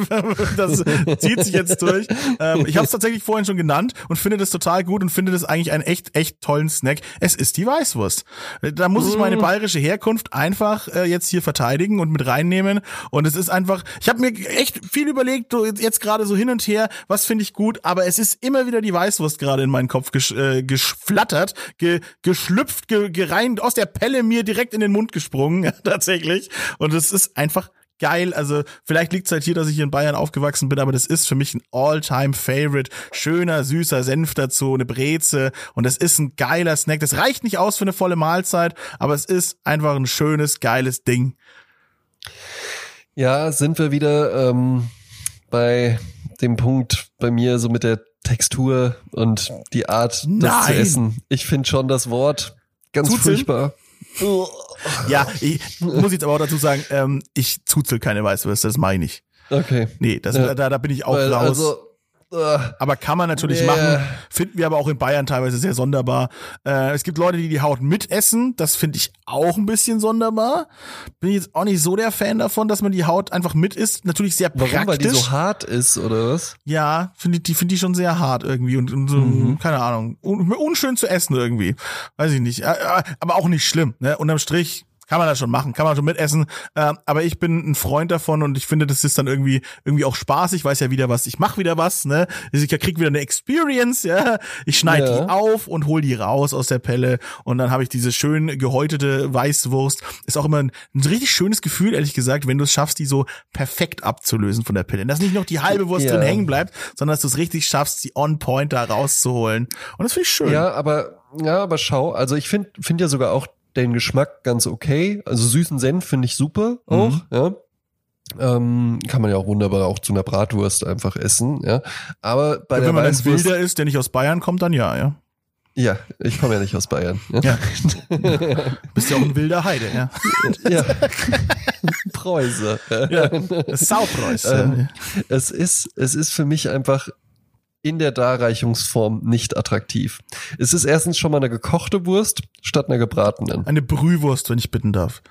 das zieht sich jetzt durch. Ähm, ich habe es tatsächlich vorhin schon genannt und finde das total gut und finde das eigentlich einen echt, echt tollen Snack. Es ist die Weißwurst. Äh, Da muss ich meine bayerische Herkunft einfach äh, jetzt hier verteidigen und mit reinnehmen. Und es ist einfach, ich habe mir echt viel überlegt, jetzt gerade so hin und her, was finde ich gut, aber es ist immer wieder die Weißwurst gerade in meinen Kopf gesch, äh, geschflattert, ge, geschlüpft, ge, gereint, aus der Pelle mir direkt in den Mund gesprungen, tatsächlich. Und es ist einfach geil. Also vielleicht liegt es halt hier, dass ich hier in Bayern aufgewachsen bin, aber das ist für mich ein All-Time-Favorite. Schöner, süßer Senf dazu, eine Breze und das ist ein geiler Snack. Das reicht nicht aus für eine volle Mahlzeit, aber es ist einfach ein schönes, geiles Ding. Ja, sind wir wieder ähm, bei dem Punkt bei mir so mit der Textur und die Art, das Nein. zu essen. Ich finde schon das Wort ganz Zuzeln? furchtbar. Ja, ich muss jetzt aber auch dazu sagen, ähm, ich zuzel keine Weißwürste, das mache ich. Okay. Nee, das, Ja. da, da bin ich auch Weil, raus. also, Aber kann man natürlich Nee. machen. Finden wir aber auch in Bayern teilweise sehr sonderbar. Äh, es gibt Leute, die die Haut mitessen. Das finde ich auch ein bisschen sonderbar. Bin jetzt auch nicht so der Fan davon, dass man die Haut einfach mit isst. Natürlich sehr warum? praktisch. Weil die so hart ist, oder was? ja, finde ich, die finde ich schon sehr hart irgendwie und, und so, Mhm. keine Ahnung, un, unschön zu essen irgendwie. Weiß ich nicht. Aber auch nicht schlimm. Ne? Unterm Strich kann man das schon machen, kann man schon mitessen. Äh, aber ich bin ein Freund davon und ich finde, das ist dann irgendwie irgendwie auch Spaß. Ich weiß ja wieder was, ich mache wieder was. Ne, ich krieg wieder eine Experience. Ja, ich schneide Ja. die auf und hol die raus aus der Pelle und dann habe ich diese schön gehäutete Weißwurst. Ist auch immer ein, ein richtig schönes Gefühl, ehrlich gesagt, wenn du es schaffst, die so perfekt abzulösen von der Pelle. Dass nicht noch die halbe Wurst Ja. drin hängen bleibt, sondern dass du es richtig schaffst, sie on point da rauszuholen. Und das finde ich schön. Ja, aber ja, aber schau, also ich finde finde ja sogar auch den Geschmack ganz okay. Also süßen Senf finde ich super auch, Mhm. ja. Ähm, kann man ja auch wunderbar auch zu einer Bratwurst einfach essen, ja. Aber bei der wenn man ein Wilder ist, der nicht aus Bayern kommt, dann ja, ja. ja, ich komme ja nicht aus Bayern. Ja, Ja. Bist ja auch ein wilder Heide, ja. ja. Preuße. ja. Saupreus. Ähm, es ist, es ist für mich einfach in der Darreichungsform nicht attraktiv. Es ist erstens schon mal eine gekochte Wurst statt einer gebratenen. Eine Brühwurst, wenn ich bitten darf.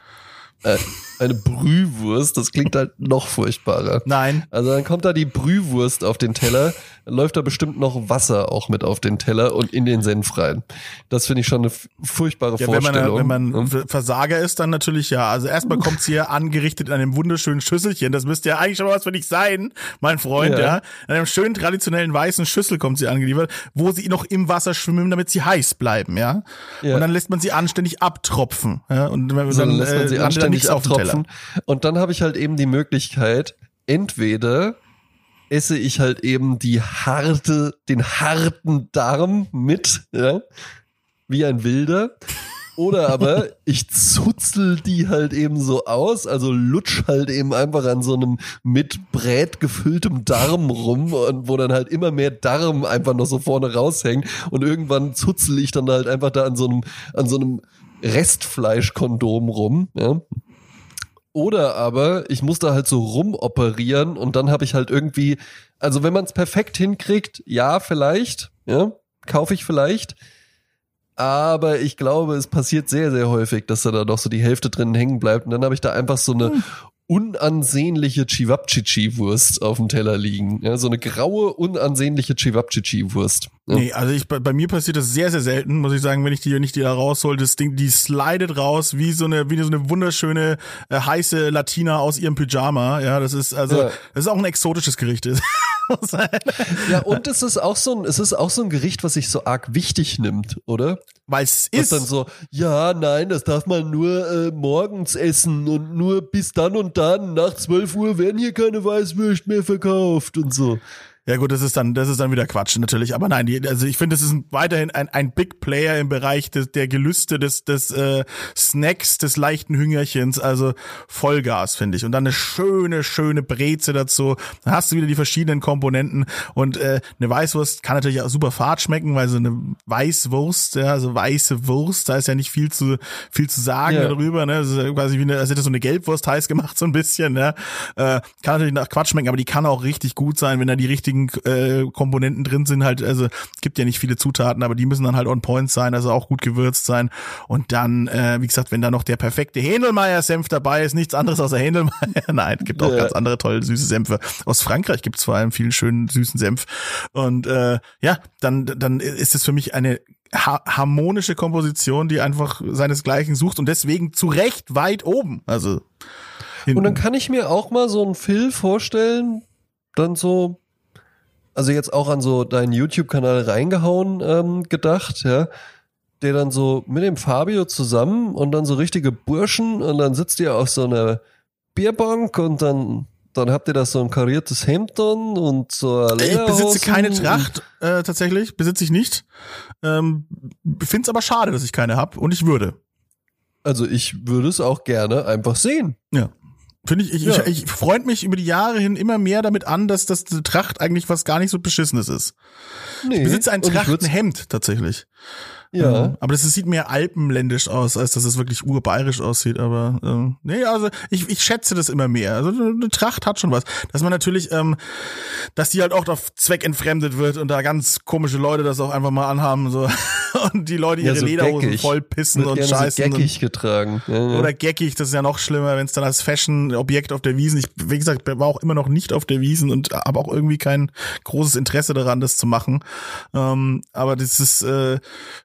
Äh, eine Brühwurst, das klingt halt noch furchtbarer. Nein. Also dann kommt da die Brühwurst auf den Teller, dann läuft da bestimmt noch Wasser auch mit auf den Teller und in den Senf rein. Das finde ich schon eine furchtbare Ja, wenn man, Vorstellung. wenn man Und- Ver- Versager ist, dann natürlich ja. Also erstmal kommt's hier angerichtet in einem wunderschönen Schüsselchen. Das müsste ja eigentlich schon mal was für dich sein, mein Freund, Ja. ja. In einem schönen traditionellen weißen Schüssel kommt sie angeliefert, wo sie noch im Wasser schwimmen, damit sie heiß bleiben, ja. Ja. Und dann lässt man sie anständig abtropfen. Ja? Und wenn, so, dann, dann lässt man äh, sie da anständig nichts abtropfen. Und dann habe ich halt eben die Möglichkeit, entweder esse ich halt eben die harte, den harten Darm mit, ja, wie ein Wilder. Oder aber ich zuzel die halt eben so aus, also lutsch halt eben einfach an so einem mit Brät gefülltem Darm rum und wo dann halt immer mehr Darm einfach noch so vorne raushängt und irgendwann zuzel ich dann halt einfach da an so einem, an so einem Restfleischkondom rum, ja. Oder aber ich muss da halt so rumoperieren und dann habe ich halt irgendwie, also wenn man es perfekt hinkriegt, ja, vielleicht, ja, kaufe ich vielleicht. Aber ich glaube, es passiert sehr, sehr häufig, dass da da doch so die Hälfte drin hängen bleibt. Und dann habe ich da einfach so eine hm unansehnliche Chivapchichi-Wurst auf dem Teller liegen. Ja, so eine graue, unansehnliche Chivapchichi-Wurst. Ja. Nee, also ich, bei, bei, mir passiert das sehr, sehr selten, muss ich sagen, wenn ich die, wenn ich die da raushol. Das Ding, die slidet raus wie so eine, wie so eine wunderschöne, äh, heiße Latina aus ihrem Pyjama. Ja, das ist, also, ja. das ist auch ein exotisches Gericht. ja, und es ist auch so ein, es ist auch so ein Gericht, was sich so arg wichtig nimmt, oder? Weil es ist. dann so, ja, nein, das darf man nur äh, morgens essen und nur bis dann und dann, nach 12 Uhr werden hier keine Weißwürste mehr verkauft und so. Ja gut, das ist dann, das ist dann wieder Quatsch natürlich. Aber nein, die, also ich finde, das ist ein, weiterhin ein, ein Big Player im Bereich des, der Gelüste, des, des äh, Snacks, des leichten Hüngerchens. Also Vollgas finde ich. Und dann eine schöne, schöne Breze dazu. Dann hast du wieder die verschiedenen Komponenten. Und äh, eine Weißwurst kann natürlich auch super fad schmecken, weil so eine Weißwurst, ja, so weiße Wurst, da ist ja nicht viel zu viel zu sagen ja. darüber. Ne? Das ist quasi wie eine, als hätte so eine Gelbwurst heiß gemacht so ein bisschen. Ne? Äh, kann natürlich nach Quatsch schmecken, aber die kann auch richtig gut sein, wenn da die richtigen wichtigen äh, Komponenten drin sind. Halt, also gibt ja nicht viele Zutaten, aber die müssen dann halt on point sein, also auch gut gewürzt sein. Und dann, äh, wie gesagt, wenn da noch der perfekte Händelmeier-Senf dabei ist, nichts anderes außer Händelmeier. Nein, gibt auch ja. ganz andere tolle süße Senfe. Aus Frankreich gibt es vor allem vielen schönen süßen Senf. Und äh, ja, dann, dann ist es für mich eine harmonische Komposition, die einfach seinesgleichen sucht und deswegen zu Recht weit oben. Also und dann kann ich mir auch mal so einen Phil vorstellen, dann so also jetzt auch an so deinen YouTube-Kanal reingehauen ähm, gedacht, ja, der dann so mit dem Fabio zusammen und dann so richtige Burschen und dann sitzt ihr auf so einer Bierbank und dann dann habt ihr das so ein kariertes Hemd dann und so Ich besitze keine Tracht, äh, tatsächlich, besitze ich nicht. Ähm, Finde es aber schade, dass ich keine hab und ich würde. Also ich würde es auch gerne einfach sehen. Ja. Finde ich, ich, ja. ich, ich freut mich über die Jahre hin immer mehr damit an, dass das Tracht eigentlich was gar nicht so beschissenes ist. Nee, ich besitze ein Trachtenhemd tatsächlich. Ja. aber das sieht mehr alpenländisch aus, als dass es wirklich urbayerisch aussieht. Aber äh, nee, also ich, ich schätze das immer mehr. Also eine Tracht hat schon was. Dass man natürlich, ähm, dass die halt auch auf Zweck entfremdet wird und da ganz komische Leute das auch einfach mal anhaben. So. Und die Leute ihre ja, so Lederhosen geckig. voll pissen und scheißen. So geckig getragen. Ja, ja. Oder geckig, das ist ja noch schlimmer, wenn es dann als Fashion-Objekt auf der Wiesen. Ich, wie gesagt, war auch immer noch nicht auf der Wiesen und habe auch irgendwie kein großes Interesse daran, das zu machen. Ähm, aber das ist, äh,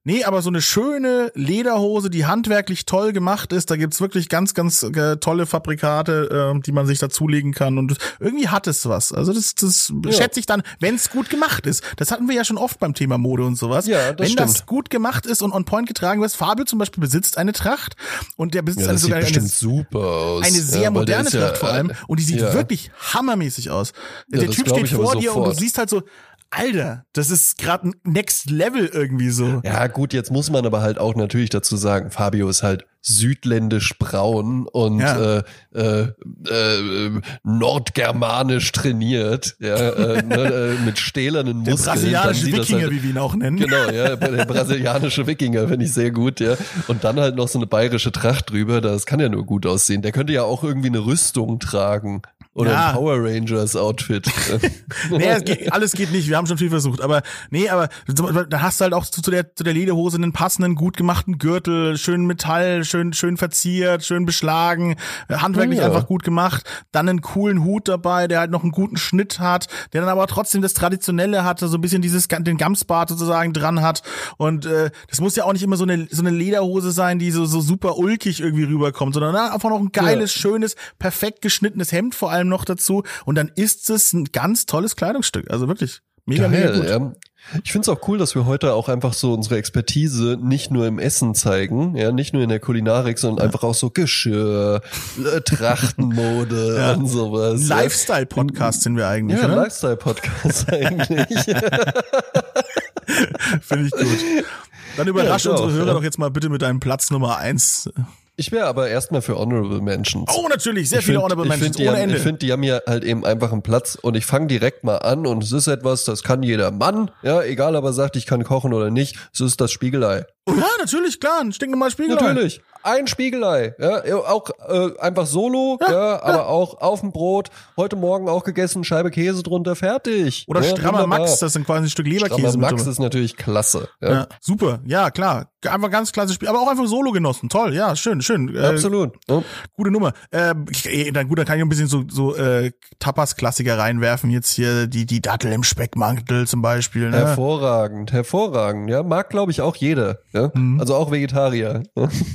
nee, aber so eine schöne Lederhose, die handwerklich toll gemacht ist. Da gibt's wirklich ganz, ganz äh, tolle Fabrikate, äh, die man sich dazulegen kann. Und irgendwie hat es was. Also das, das ja. schätze ich dann, wenn es gut gemacht ist. Das hatten wir ja schon oft beim Thema Mode und sowas. Ja, das wenn stimmt. das gut gemacht ist und on point getragen wird. Fabio zum Beispiel besitzt eine Tracht und der besitzt ja, eine sogar eine, eine sehr ja, moderne Tracht vor allem. Und die sieht wirklich hammermäßig aus. der Typ steht vor dir sofort. und du siehst halt so, Alter, das ist gerade ein Next Level irgendwie so. Ja, gut, jetzt muss man aber halt auch natürlich dazu sagen, Fabio ist halt südländisch braun und ja. äh, äh, äh, nordgermanisch trainiert, ja, äh, ne, äh, mit stählernen Muskeln. Der brasilianische Wikinger, halt, wie wir ihn auch nennen. Genau, ja, der brasilianische Wikinger finde ich sehr gut, ja. Und dann halt noch so eine bayerische Tracht drüber, das kann ja nur gut aussehen. Der könnte ja auch irgendwie eine Rüstung tragen. Oder ja. ein Power Rangers Outfit. nee, geht, alles geht nicht. Wir haben schon viel versucht. Aber nee, aber da hast du halt auch zu, zu, der, zu der Lederhose einen passenden, gut gemachten Gürtel, schön Metall, schön, schön verziert, schön beschlagen, handwerklich ja. einfach gut gemacht. Dann einen coolen Hut dabei, der halt noch einen guten Schnitt hat, der dann aber trotzdem das Traditionelle hatte, so ein bisschen dieses, den Gamsbart sozusagen dran hat. Und äh, das muss ja auch nicht immer so eine, so eine Lederhose sein, die so, so super ulkig irgendwie rüberkommt, sondern einfach noch ein geiles, ja. schönes, perfekt geschnittenes Hemd vor allem allem noch dazu. Und dann ist es ein ganz tolles Kleidungsstück. Also wirklich mega, Geil, mega gut. Ja. Ich finde es auch cool, dass wir heute auch einfach so unsere Expertise nicht nur im Essen zeigen, ja, nicht nur in der Kulinarik, sondern ja. einfach auch so Geschirr, äh, Trachtenmode ja. und sowas. Lifestyle-Podcast sind wir eigentlich, ja, Lifestyle-Podcast eigentlich. Finde ich gut. Dann überrasche ja, unsere Hörer doch jetzt mal bitte mit deinem Platz Nummer eins. Ich wäre aber erstmal für Honorable Mentions. Oh, natürlich, sehr ich viele find, Honorable Mentions, ohne haben, Ende. Ich finde, die haben hier halt eben einfach einen Platz und ich fange direkt mal an und es ist etwas, das kann jeder Mann, ja, egal ob er sagt, ich kann kochen oder nicht, es ist das Spiegelei. Oh ja, natürlich, klar, ein stinknormales Spiegelei. Natürlich. Ein Spiegelei, ja, auch äh, einfach solo, ja, aber auch auf dem Brot. Heute Morgen auch gegessen, Scheibe Käse drunter, fertig. Oder ja, strammer wunderbar. Max, das sind quasi ein Stück Leberkäse. Strammer Max ist natürlich klasse. Ja, ja, super, ja klar, einfach ganz klasse Spiel, aber auch einfach Solo genossen, toll, ja, schön, schön. Äh, absolut. Ja. Gute Nummer. Äh, ich, dann gut, dann kann ich ein bisschen so, so äh, Tapas-Klassiker reinwerfen. Jetzt hier die die Dattel im Speckmantel zum Beispiel. Ne? Hervorragend, hervorragend. Ja, mag glaube ich auch jeder. Ja? Mhm. Also auch Vegetarier.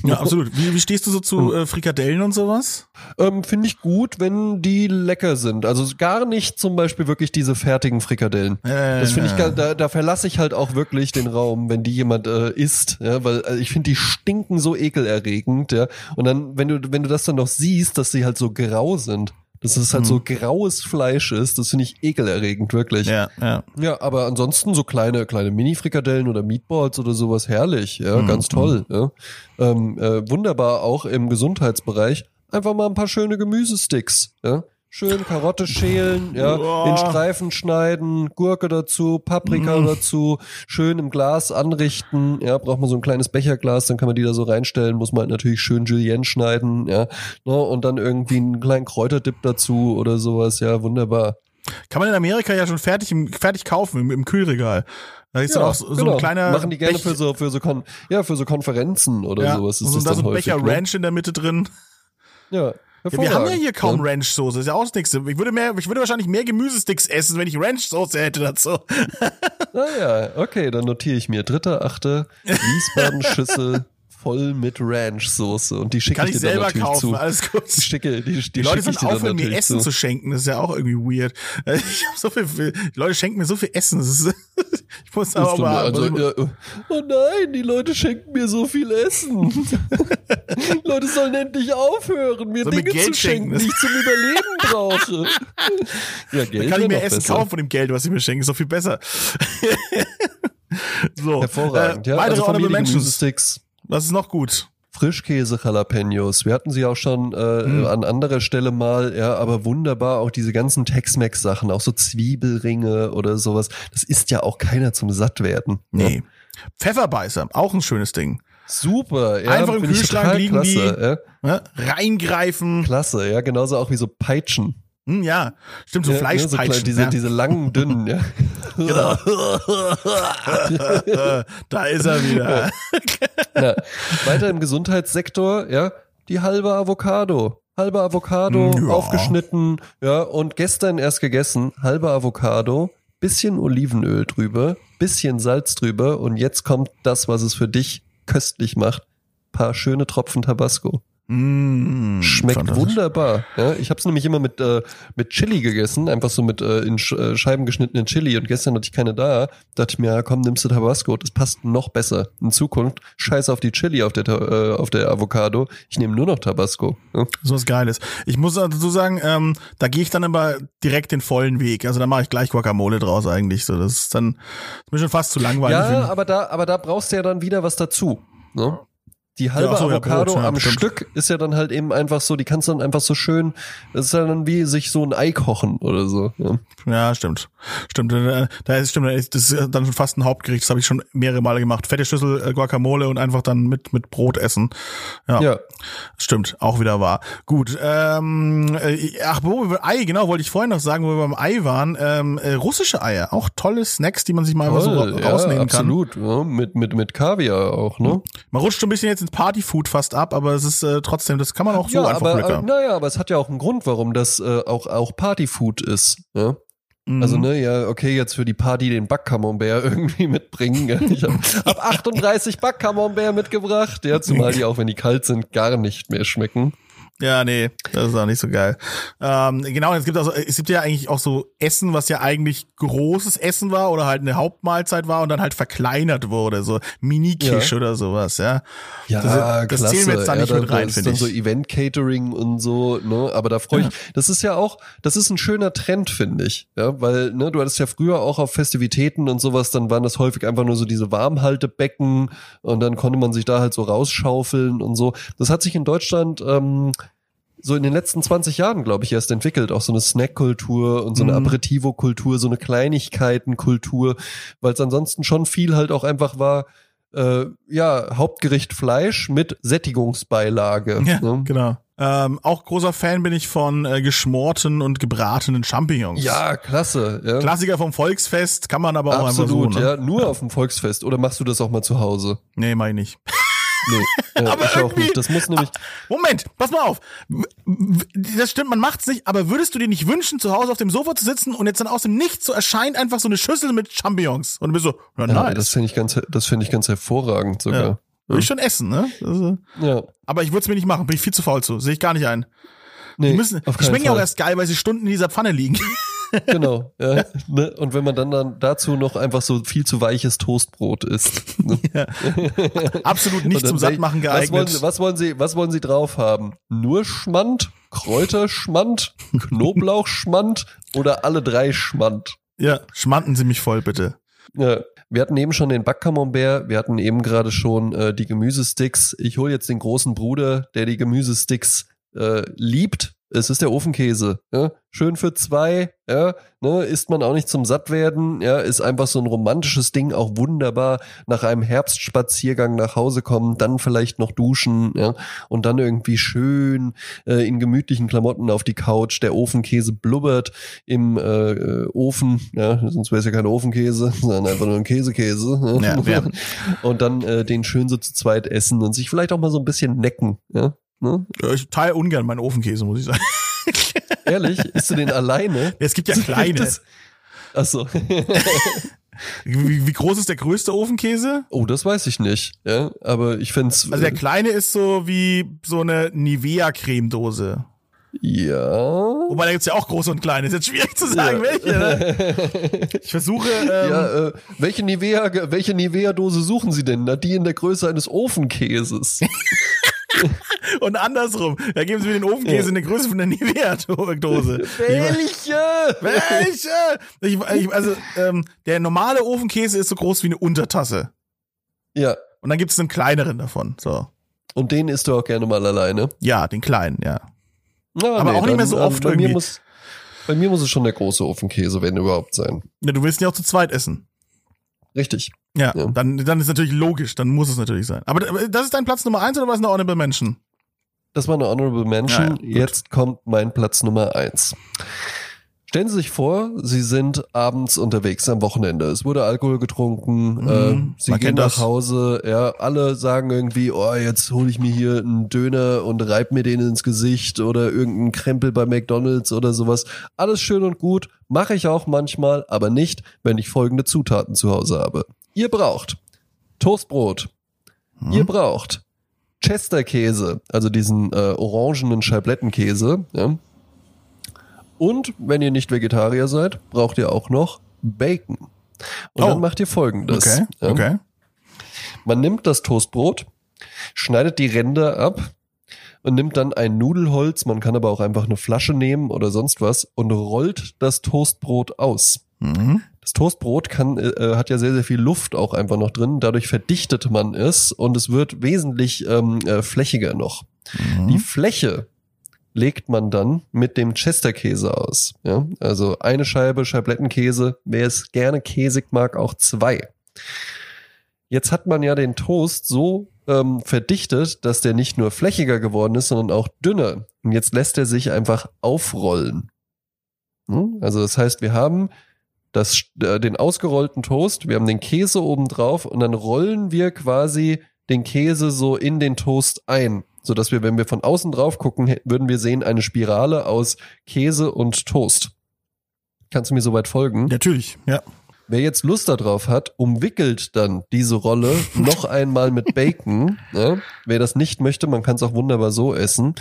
Ja, absolut. Wie, wie stehst du so zu äh, Frikadellen und sowas? Ähm, Finde ich gut, wenn die lecker sind. Also gar nicht zum Beispiel wirklich diese fertigen Frikadellen. Äh, Das finde ich, gar- da, da verlasse ich halt auch wirklich den Raum, wenn die jemand äh, isst, ja, weil äh, ich finde, die stinken so ekelerregend, ja. Und dann, wenn du, wenn du das dann noch siehst, dass sie halt so grau sind, dass es halt so graues Fleisch ist, das finde ich ekelerregend, wirklich. Ja, ja. Ja, aber ansonsten so kleine, kleine Mini-Frikadellen oder Meatballs oder sowas herrlich, ja, ganz toll, ja. Ähm, äh, wunderbar auch im Gesundheitsbereich. Einfach mal ein paar schöne Gemüsesticks, ja. Schön Karotte schälen, ja, Boah. in Streifen schneiden, Gurke dazu, Paprika dazu, schön im Glas anrichten, ja, braucht man so ein kleines Becherglas, dann kann man die da so reinstellen, muss man halt natürlich schön Julienne schneiden, ja, ne, und dann irgendwie einen kleinen Kräuterdip dazu oder sowas, ja, wunderbar. Kann man in Amerika ja schon fertig im, fertig kaufen im, im Kühlregal. Da ist dann auch so, so genau. ein kleiner machen die gerne Bech- für so für so Kon ja für so Konferenzen oder ja, sowas ist und das da so ein. Becher ne? Ranch in der Mitte drin. Ja, Ja, wir haben ja hier kaum Ja. Ranch-Soße, ist ja auch das nächste. Ich würde mehr, ich würde wahrscheinlich mehr Gemüsesticks essen, wenn ich Ranch-Soße hätte dazu. Ah ja, okay, dann notiere ich mir dritter, achte Wiesbaden-Schüssel voll mit Ranch-Soße und die schicke Kann ich ich dir dann selber natürlich kaufen, zu. alles gut. Die schicke, die, die, Die Leute dann aufhören, mir Essen zu. zu. schenken. Das ist ja auch irgendwie weird. Äh, Ich hab so viel, die Leute schenken mir so viel Essen. Das ist, ich muss tut mir- mal, also, ja, oh nein, die Leute schenken mir so viel Essen. die Leute sollen endlich aufhören, mir mir Dinge zu schenken, die ich zum Überleben brauche. ja, Geld dann kann ich mir Essen besser. kaufen von dem Geld, was sie mir schenken. Ist doch viel besser. so. Hervorragend, äh, ja. Weitere Also Honorable Mentions. Gemüsesticks. Was ist noch gut? Frischkäse Jalapenos. Wir hatten sie auch schon äh, Hm. an anderer Stelle mal, ja, aber wunderbar auch diese ganzen Tex-Mex Sachen, auch so Zwiebelringe oder sowas. Das ist ja auch keiner zum Sattwerden. Nee. Pfefferbeißer, auch ein schönes Ding. Super, ja, Einfach im Kühlschrank liegen klasse, ja. Ne? Reingreifen. Klasse, ja, genauso auch wie so Peitschen. Hm, ja, stimmt, so ja, ne, so klein- Fleischpeitschen. diese, ja. diese langen, dünnen, ja. Genau. da ist er wieder. ja. Weiter im Gesundheitssektor, ja, die halbe Avocado. Halbe Avocado, Ja. aufgeschnitten, ja, und gestern erst gegessen, halbe Avocado, bisschen Olivenöl drüber, bisschen Salz drüber und jetzt kommt das, was es für dich köstlich macht. Paar schöne Tropfen Tabasco. Mm, Schmeckt wunderbar. Ja, ich habe es nämlich immer mit äh, mit Chili gegessen, einfach so mit äh, in Sch äh, Scheiben geschnittenen Chili. Und gestern hatte ich keine da. Dachte ich mir, ja, komm, nimmst du Tabasco. Das passt noch besser in Zukunft. Scheiß auf die Chili auf der äh, auf der Avocado. Ich nehme nur noch Tabasco. Ja. So was Geiles. Ich muss dazu sagen, ähm, da gehe ich dann aber direkt den vollen Weg. Also da mache ich gleich Guacamole draus eigentlich. So, das ist dann ist mir schon fast zu langweilig. Ja, aber da aber da brauchst du ja dann wieder was dazu. Ne? Die halbe ach so, ja, Avocado Brot, ja, am stimmt. Stück ist ja dann halt eben einfach so, die kannst du dann einfach so schön, das ist ja dann wie sich so ein Ei kochen oder so. Ja. Ja, stimmt. Stimmt. äh, Da ist stimmt, das ist dann schon fast ein Hauptgericht. Das habe ich schon mehrere Male gemacht. Fette Schüssel äh, Guacamole und einfach dann mit mit Brot essen. Ja, ja. stimmt. Auch wieder wahr. Gut. Ähm, äh, ach, wo wir Ei, genau, wollte ich vorhin noch sagen, wo wir beim Ei waren. Ähm, äh, russische Eier, auch tolle Snacks, die man sich mal einfach so Toll, ra- ja, rausnehmen kann. absolut. Ja, mit, mit, mit Kaviar auch, ne? Man rutscht schon ein bisschen jetzt ins Partyfood fast ab, aber es ist äh, trotzdem, das kann man auch so ja, einfach aber, lecker. aber naja, aber es hat ja auch einen Grund, warum das äh, auch, auch Partyfood ist. Ja? Mhm. Also, ne, ja, okay, jetzt für die Party den Backcamembert irgendwie mitbringen. Ja? Ich habe hab 38 Backcamembert mitgebracht, ja, zumal die auch, wenn die kalt sind, gar nicht mehr schmecken. Ja, nee, das ist auch nicht so geil. Ähm, genau, es gibt also, es gibt ja eigentlich auch so Essen, was ja eigentlich großes Essen war oder halt eine Hauptmahlzeit war und dann halt verkleinert wurde, so Mini-Kisch Ja. oder sowas, ja. Ja, Das- das klasse. zählen wir jetzt da nicht ja, mit rein, finde dann so ich. Event-Catering und so, ne? Aber da freue ich. Das ist ja auch, das ist ein schöner Trend, finde ich. Ja, weil, ne, du hattest ja früher auch auf Festivitäten und sowas, dann waren das häufig einfach nur so diese Warmhaltebecken und dann konnte man sich da halt so rausschaufeln und so. Das hat sich in Deutschland ähm, so in den letzten 20 Jahren, glaube ich, erst entwickelt. Auch so eine Snackkultur und so eine Mhm. Aperitivo-Kultur, so eine Kleinigkeitenkultur, weil es ansonsten schon viel halt auch einfach war, äh, ja, Hauptgericht Fleisch mit Sättigungsbeilage. Ja, ne? genau. Ähm, auch großer Fan bin ich von äh, geschmorten und gebratenen Champignons. ja klasse. Ja. Klassiker vom Volksfest, kann man aber auch Absolut, einfach so. Ne? ja. Nur auf dem Volksfest. Oder machst du das auch mal zu Hause? Nee, mach ich nicht. Nee, äh, Aber ich auch irgendwie- nicht. Das muss nämlich. Moment, pass mal auf. Das stimmt, man macht's nicht, aber würdest du dir nicht wünschen, zu Hause auf dem Sofa zu sitzen und jetzt dann aus dem Nichts so erscheint einfach so eine Schüssel mit Champignons und du bist so, ja, Ja, nice. Das finde ich ganz, das finde ich ganz hervorragend ja. sogar. Würde ich schon essen, ne? Also, Ja. aber ich würde es mir nicht machen, bin ich viel zu faul zu. Sehe ich gar nicht ein. Nee, Die müssen, auf die schmecken ja auch erst geil, weil sie Stunden in dieser Pfanne liegen. Genau. Ja, ne? Und wenn man dann, dann dazu noch einfach so viel zu weiches Toastbrot isst. Ne? Absolut nicht zum Sattmachen wel- Was wollen, geeignet. Was wollen Sie, was wollen Sie drauf haben? Nur Schmand, Kräuterschmand, Knoblauchschmand oder alle drei Schmand? Ja, schmanden Sie mich voll, bitte. Ja. Wir hatten eben schon den Backcamembert, wir hatten eben gerade schon äh, die Gemüsesticks. Ich hole jetzt den großen Bruder, der die Gemüsesticks äh, liebt. Es ist der Ofenkäse. Ja? Schön für zwei, ja, ne, isst man auch nicht zum Sattwerden, ja, ist einfach so ein romantisches Ding, auch wunderbar nach einem Herbstspaziergang nach Hause kommen, dann vielleicht noch duschen, ja, und dann irgendwie schön äh, in gemütlichen Klamotten auf die Couch, der Ofenkäse blubbert im äh, äh, Ofen, ja, sonst wäre es ja kein Ofenkäse, sondern einfach nur ein Käsekäse. Ja, ja. Und dann äh, den schön so zu zweit essen und sich vielleicht auch mal so ein bisschen necken, ja. Ne? Ich teile ungern meinen Ofenkäse, muss ich sagen. Ehrlich, isst du den alleine? Es gibt ja kleine. Das- Ach so. Wie, wie groß ist der größte Ofenkäse? Oh, das weiß ich nicht. Ja, aber ich find's. Also der kleine ist so wie so eine Nivea-Cremedose. ja. Wobei da gibt's ja auch große und kleine. Ist jetzt schwierig zu sagen, Ja. welche. Ne? Ich versuche, ähm, Ja, äh, welche Nivea, welche Nivea-Dose suchen Sie denn? Na, die in der Größe eines Ofenkäses. und andersrum. Da geben sie mir den Ofenkäse in der Größe von der Nivea-Dose. Welche? Welche? Ich, ich, also ähm, der normale Ofenkäse ist so groß wie eine Untertasse. Ja. Und dann gibt's einen kleineren davon. So. Und den isst du auch gerne mal alleine. Ja, den kleinen, ja. Na, Aber auch nicht mehr so oft bei mir irgendwie. muss Bei mir muss es schon der große Ofenkäse, wenn überhaupt sein. ja. Du willst ihn ja auch zu zweit essen. Richtig. Ja, Ja. Dann, dann ist natürlich logisch, dann muss es natürlich sein. Aber äh, das ist dein Platz Nummer eins oder was eine Honorable Mention? Das war eine Honorable Mention. Ja, ja. Jetzt kommt mein Platz Nummer eins. Stellen Sie sich vor, Sie sind abends unterwegs am Wochenende. Es wurde Alkohol getrunken, Mhm, äh, Sie gehen nach das. Hause, ja, alle sagen irgendwie, oh, jetzt hole ich mir hier einen Döner und reib mir den ins Gesicht oder irgendeinen Krempel bei McDonalds oder sowas. Alles schön und gut, mache ich auch manchmal, aber nicht, wenn ich folgende Zutaten zu Hause habe. Ihr braucht Toastbrot. Mhm. Ihr braucht Chesterkäse, also diesen äh, orangenen Scheiblettenkäse. Ja. Und wenn ihr nicht Vegetarier seid, braucht ihr auch noch Bacon. Und Oh. dann macht ihr folgendes. Okay, Ja. okay. Man nimmt das Toastbrot, schneidet die Ränder ab und nimmt dann ein Nudelholz, man kann aber auch einfach eine Flasche nehmen oder sonst was und rollt das Toastbrot aus. Mhm. Das Toastbrot kann, äh, hat ja sehr, sehr viel Luft auch einfach noch drin. Dadurch verdichtet man es und es wird wesentlich ähm, äh, flächiger noch. Mhm. Die Fläche legt man dann mit dem Chesterkäse aus. Ja? Also eine Scheibe Scheiblettenkäse, wer es gerne käsig mag, auch zwei. Jetzt hat man ja den Toast so ähm, verdichtet, dass der nicht nur flächiger geworden ist, sondern auch dünner. Und jetzt lässt er sich einfach aufrollen. Hm? Also das heißt, wir haben das, äh, den ausgerollten Toast, wir haben den Käse oben drauf und dann rollen wir quasi den Käse so in den Toast ein, so dass wir, wenn wir von außen drauf gucken, würden wir sehen eine Spirale aus Käse und Toast. Kannst du mir soweit folgen? Natürlich, ja. Wer jetzt Lust darauf hat, umwickelt dann diese Rolle noch einmal mit Bacon. Ja? Wer das nicht möchte, man kann es auch wunderbar so essen.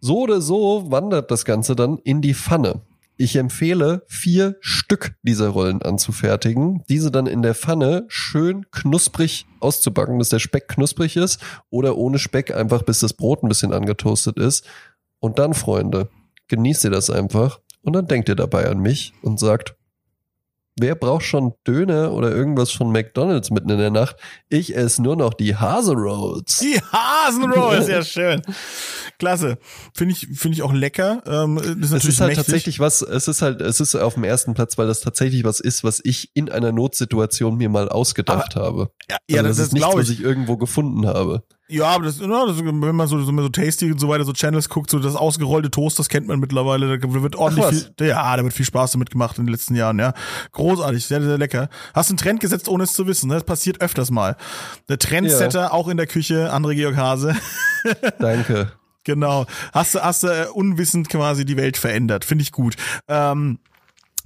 So oder so wandert das Ganze dann in die Pfanne. Ich empfehle, vier Stück dieser Rollen anzufertigen, diese dann in der Pfanne schön knusprig auszubacken, dass der Speck knusprig ist oder ohne Speck einfach bis das Brot ein bisschen angetoastet ist. Und dann, Freunde, genießt ihr das einfach und dann denkt ihr dabei an mich und sagt, Wer braucht schon Döner oder irgendwas von McDonalds mitten in der Nacht? Ich esse nur noch die Hase Rolls. Die Hasenrolls, ja schön. Klasse. Finde ich, finde ich auch lecker. Ähm, ist Es ist halt mächtig. tatsächlich was, es ist halt, es ist auf dem ersten Platz, weil das tatsächlich was ist, was ich in einer Notsituation mir mal ausgedacht habe. Ja, Also ja das, das, das ist nichts, glaube was ich. ich irgendwo gefunden habe. Ja, aber das, ja, das, wenn man so, so, so Tasty und so weiter, so Channels guckt, so das ausgerollte Toast, das kennt man mittlerweile. Da wird ordentlich Ach, viel, ja, da wird viel Spaß damit gemacht in den letzten Jahren, ja. Großartig, sehr, sehr lecker. Hast einen Trend gesetzt, ohne es zu wissen, ne? Das passiert öfters mal. Der Trendsetter, auch in der Küche, André Georg Hase. Danke. Genau. Hast du, hast du äh, unwissend quasi die Welt verändert. Finde ich gut. Ähm,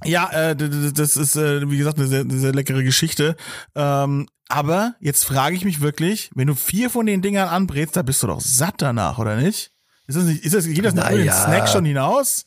ja, äh, das ist, äh, wie gesagt, eine sehr, sehr leckere Geschichte. Ähm, aber jetzt frage ich mich wirklich, wenn du vier von den Dingern anbrätst, da bist du doch satt danach, oder nicht? Ist das nicht, ist das, geht das nicht über den. Snack schon hinaus?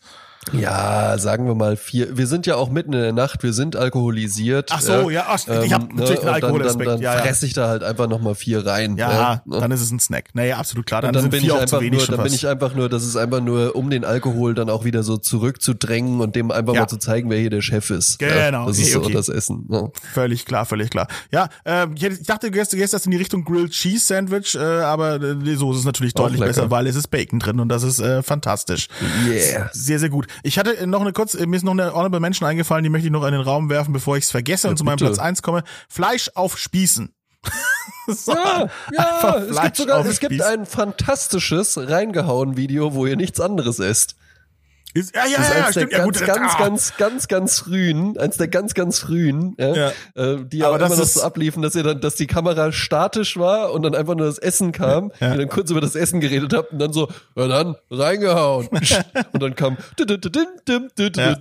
Ja, sagen wir mal vier. Wir sind ja auch mitten in der Nacht, wir sind alkoholisiert. Ach so, ja, ach, ich hab natürlich den und Alkoholaspekt, Dann, dann, ja, dann ja. fress ich da halt einfach nochmal vier rein. Ja, ne? dann ist es ein Snack. Naja, absolut klar. Dann, Und dann sind bin vier ich auch zu einfach wenig nur, dann bin ich einfach nur, das ist einfach nur, um den Alkohol dann auch wieder so zurückzudrängen und dem einfach Ja. mal zu zeigen, wer hier der Chef ist. Genau, Ja, das ist okay, so okay. das Essen. Ja. Völlig klar, völlig klar. Ja, ähm, ich, dachte, du gehst, du gehst das in die Richtung Grilled Cheese Sandwich, äh, aber äh, die Soße ist natürlich deutlich besser, weil es ist Bacon drin und das ist äh, fantastisch. Yeah. Sehr, sehr gut. Ich hatte noch eine kurz, mir ist noch eine Honorable Mention eingefallen, die möchte ich noch in den Raum werfen, bevor ich es vergesse und zu meinem. Platz eins komme. Fleisch auf Spießen. So, Ja, ja, es gibt sogar, es gibt ein fantastisches reingehauen Video, wo ihr nichts anderes esst. Ist, ja, ja, ist ja, ja stimmt. der Ja, ganz, gut, ganz, ah. ganz, ganz, ganz frühen, eins der ganz, ganz frühen, ja, Ja. Äh, die das immer noch so abliefen, dass ihr dann, dass die Kamera statisch war und dann einfach nur das Essen kam, Ja. ihr dann kurz über das Essen geredet habt und dann so, ja dann, reingehauen. und dann kam Ja.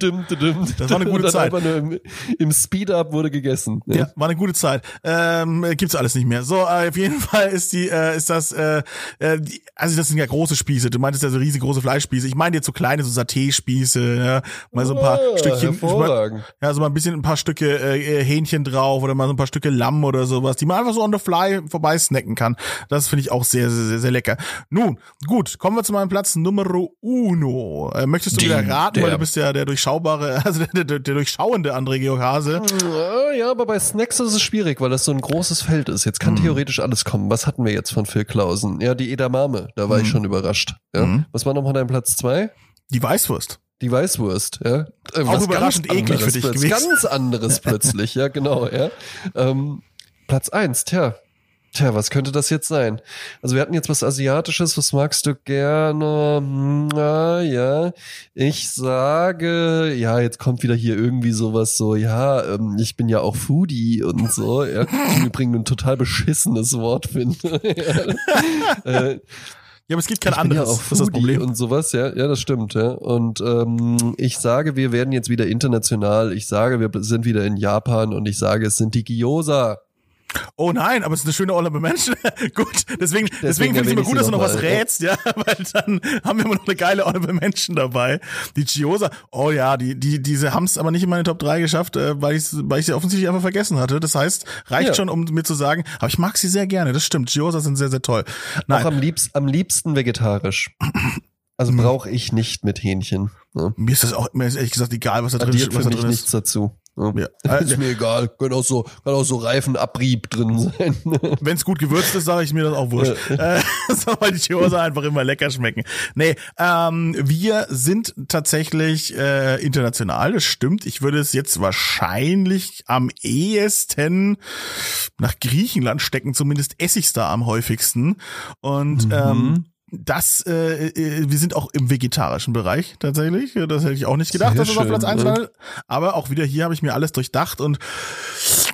Das war eine gute Zeit. im, im Speed-Up wurde gegessen. Ja, war eine gute Zeit. Ähm, äh, gibt's alles nicht mehr. So, äh, auf jeden Fall ist die, äh, ist das, äh, äh, die, also das sind ja große Spieße. Du meintest ja so riesige große Fleischspieße. Ich meine jetzt so kleine, so Saté-Spieße, ja, mal so ein paar Ah, Stückchen, hervorragend. ja, so mal ein bisschen ein paar Stücke äh, äh, Hähnchen drauf oder mal so ein paar Stücke Lamm oder sowas, die man einfach so on the fly vorbei snacken kann. Das finde ich auch sehr, sehr, sehr, sehr lecker. Nun, gut, kommen wir zu meinem Platz Numero uno. Äh, möchtest du Die- wieder raten, weil der- du bist ja der durchschaubare, also der, der, der durchschauende André Georg Hase. Ja, Ja, aber bei Snacks ist es schwierig, weil das so ein großes Feld ist. Jetzt kann theoretisch alles kommen. Was hatten wir jetzt von Phil Klausen? Ja, die Edamame, da war ich schon überrascht. Ja. Mhm. Was war nochmal dein Platz zwei? Die Weißwurst. Die Weißwurst, ja. Äh, Auch überraschend eklig für dich gewesen. Ganz anderes plötzlich, ja, genau, ja. Ähm, Platz eins, tja. Tja, was könnte das jetzt sein? Also wir hatten jetzt was Asiatisches, was magst du gerne? Hm, Na ja, ich sage, ja, jetzt kommt wieder hier irgendwie sowas so, ja, ähm, ich bin ja auch Foodie und so, ja, ich im Übrigen ein total beschissenes Wort finde. äh, Ja, aber es gibt kein ich bin ja anderes. auch das ist das Problem. und sowas, ja, ja, das stimmt, ja. Und ähm, ich sage, wir werden jetzt wieder international. Ich sage, wir sind wieder in Japan und ich sage, es sind die Gyoza. Oh nein, aber es ist eine schöne Honorable Mention. gut, deswegen, deswegen, Deswegen finde ich immer erwähne ich gut, dass du noch noch was mal, ja. rätst, ja, weil dann haben wir immer noch eine geile Honorable Mention dabei. Die Chiosa, oh ja, die, die, diese haben es aber nicht in meine Top 3 geschafft, äh, weil ich weil ich sie offensichtlich einfach vergessen hatte. Das heißt, reicht Ja. schon, um mir zu sagen, aber ich mag sie sehr gerne, das stimmt. Chiosa sind sehr, sehr toll. Nein, Auch am liebsten, am liebsten vegetarisch. Also brauche ich nicht mit Hähnchen. Ja. mir ist das auch, mir ist ehrlich gesagt egal, was da drin, Addiert was für da mich drin nichts ist. dazu. Ja. Ja. Ist mir egal. Kann auch so, kann auch so Reifenabrieb drin sein. Wenn es gut gewürzt ist, sage ich mir das auch wurscht. Äh, so, weil die Chiosa einfach immer lecker schmecken. Nee, ähm, wir sind tatsächlich äh, international, das stimmt. Ich würde es jetzt wahrscheinlich am ehesten nach Griechenland stecken, zumindest esse ich's da am häufigsten. Und ähm, das, äh, äh, wir sind auch im vegetarischen Bereich tatsächlich. Das hätte ich auch nicht gedacht, Sehr dass es auf Platz eins ne? war. Aber auch wieder hier habe ich mir alles durchdacht und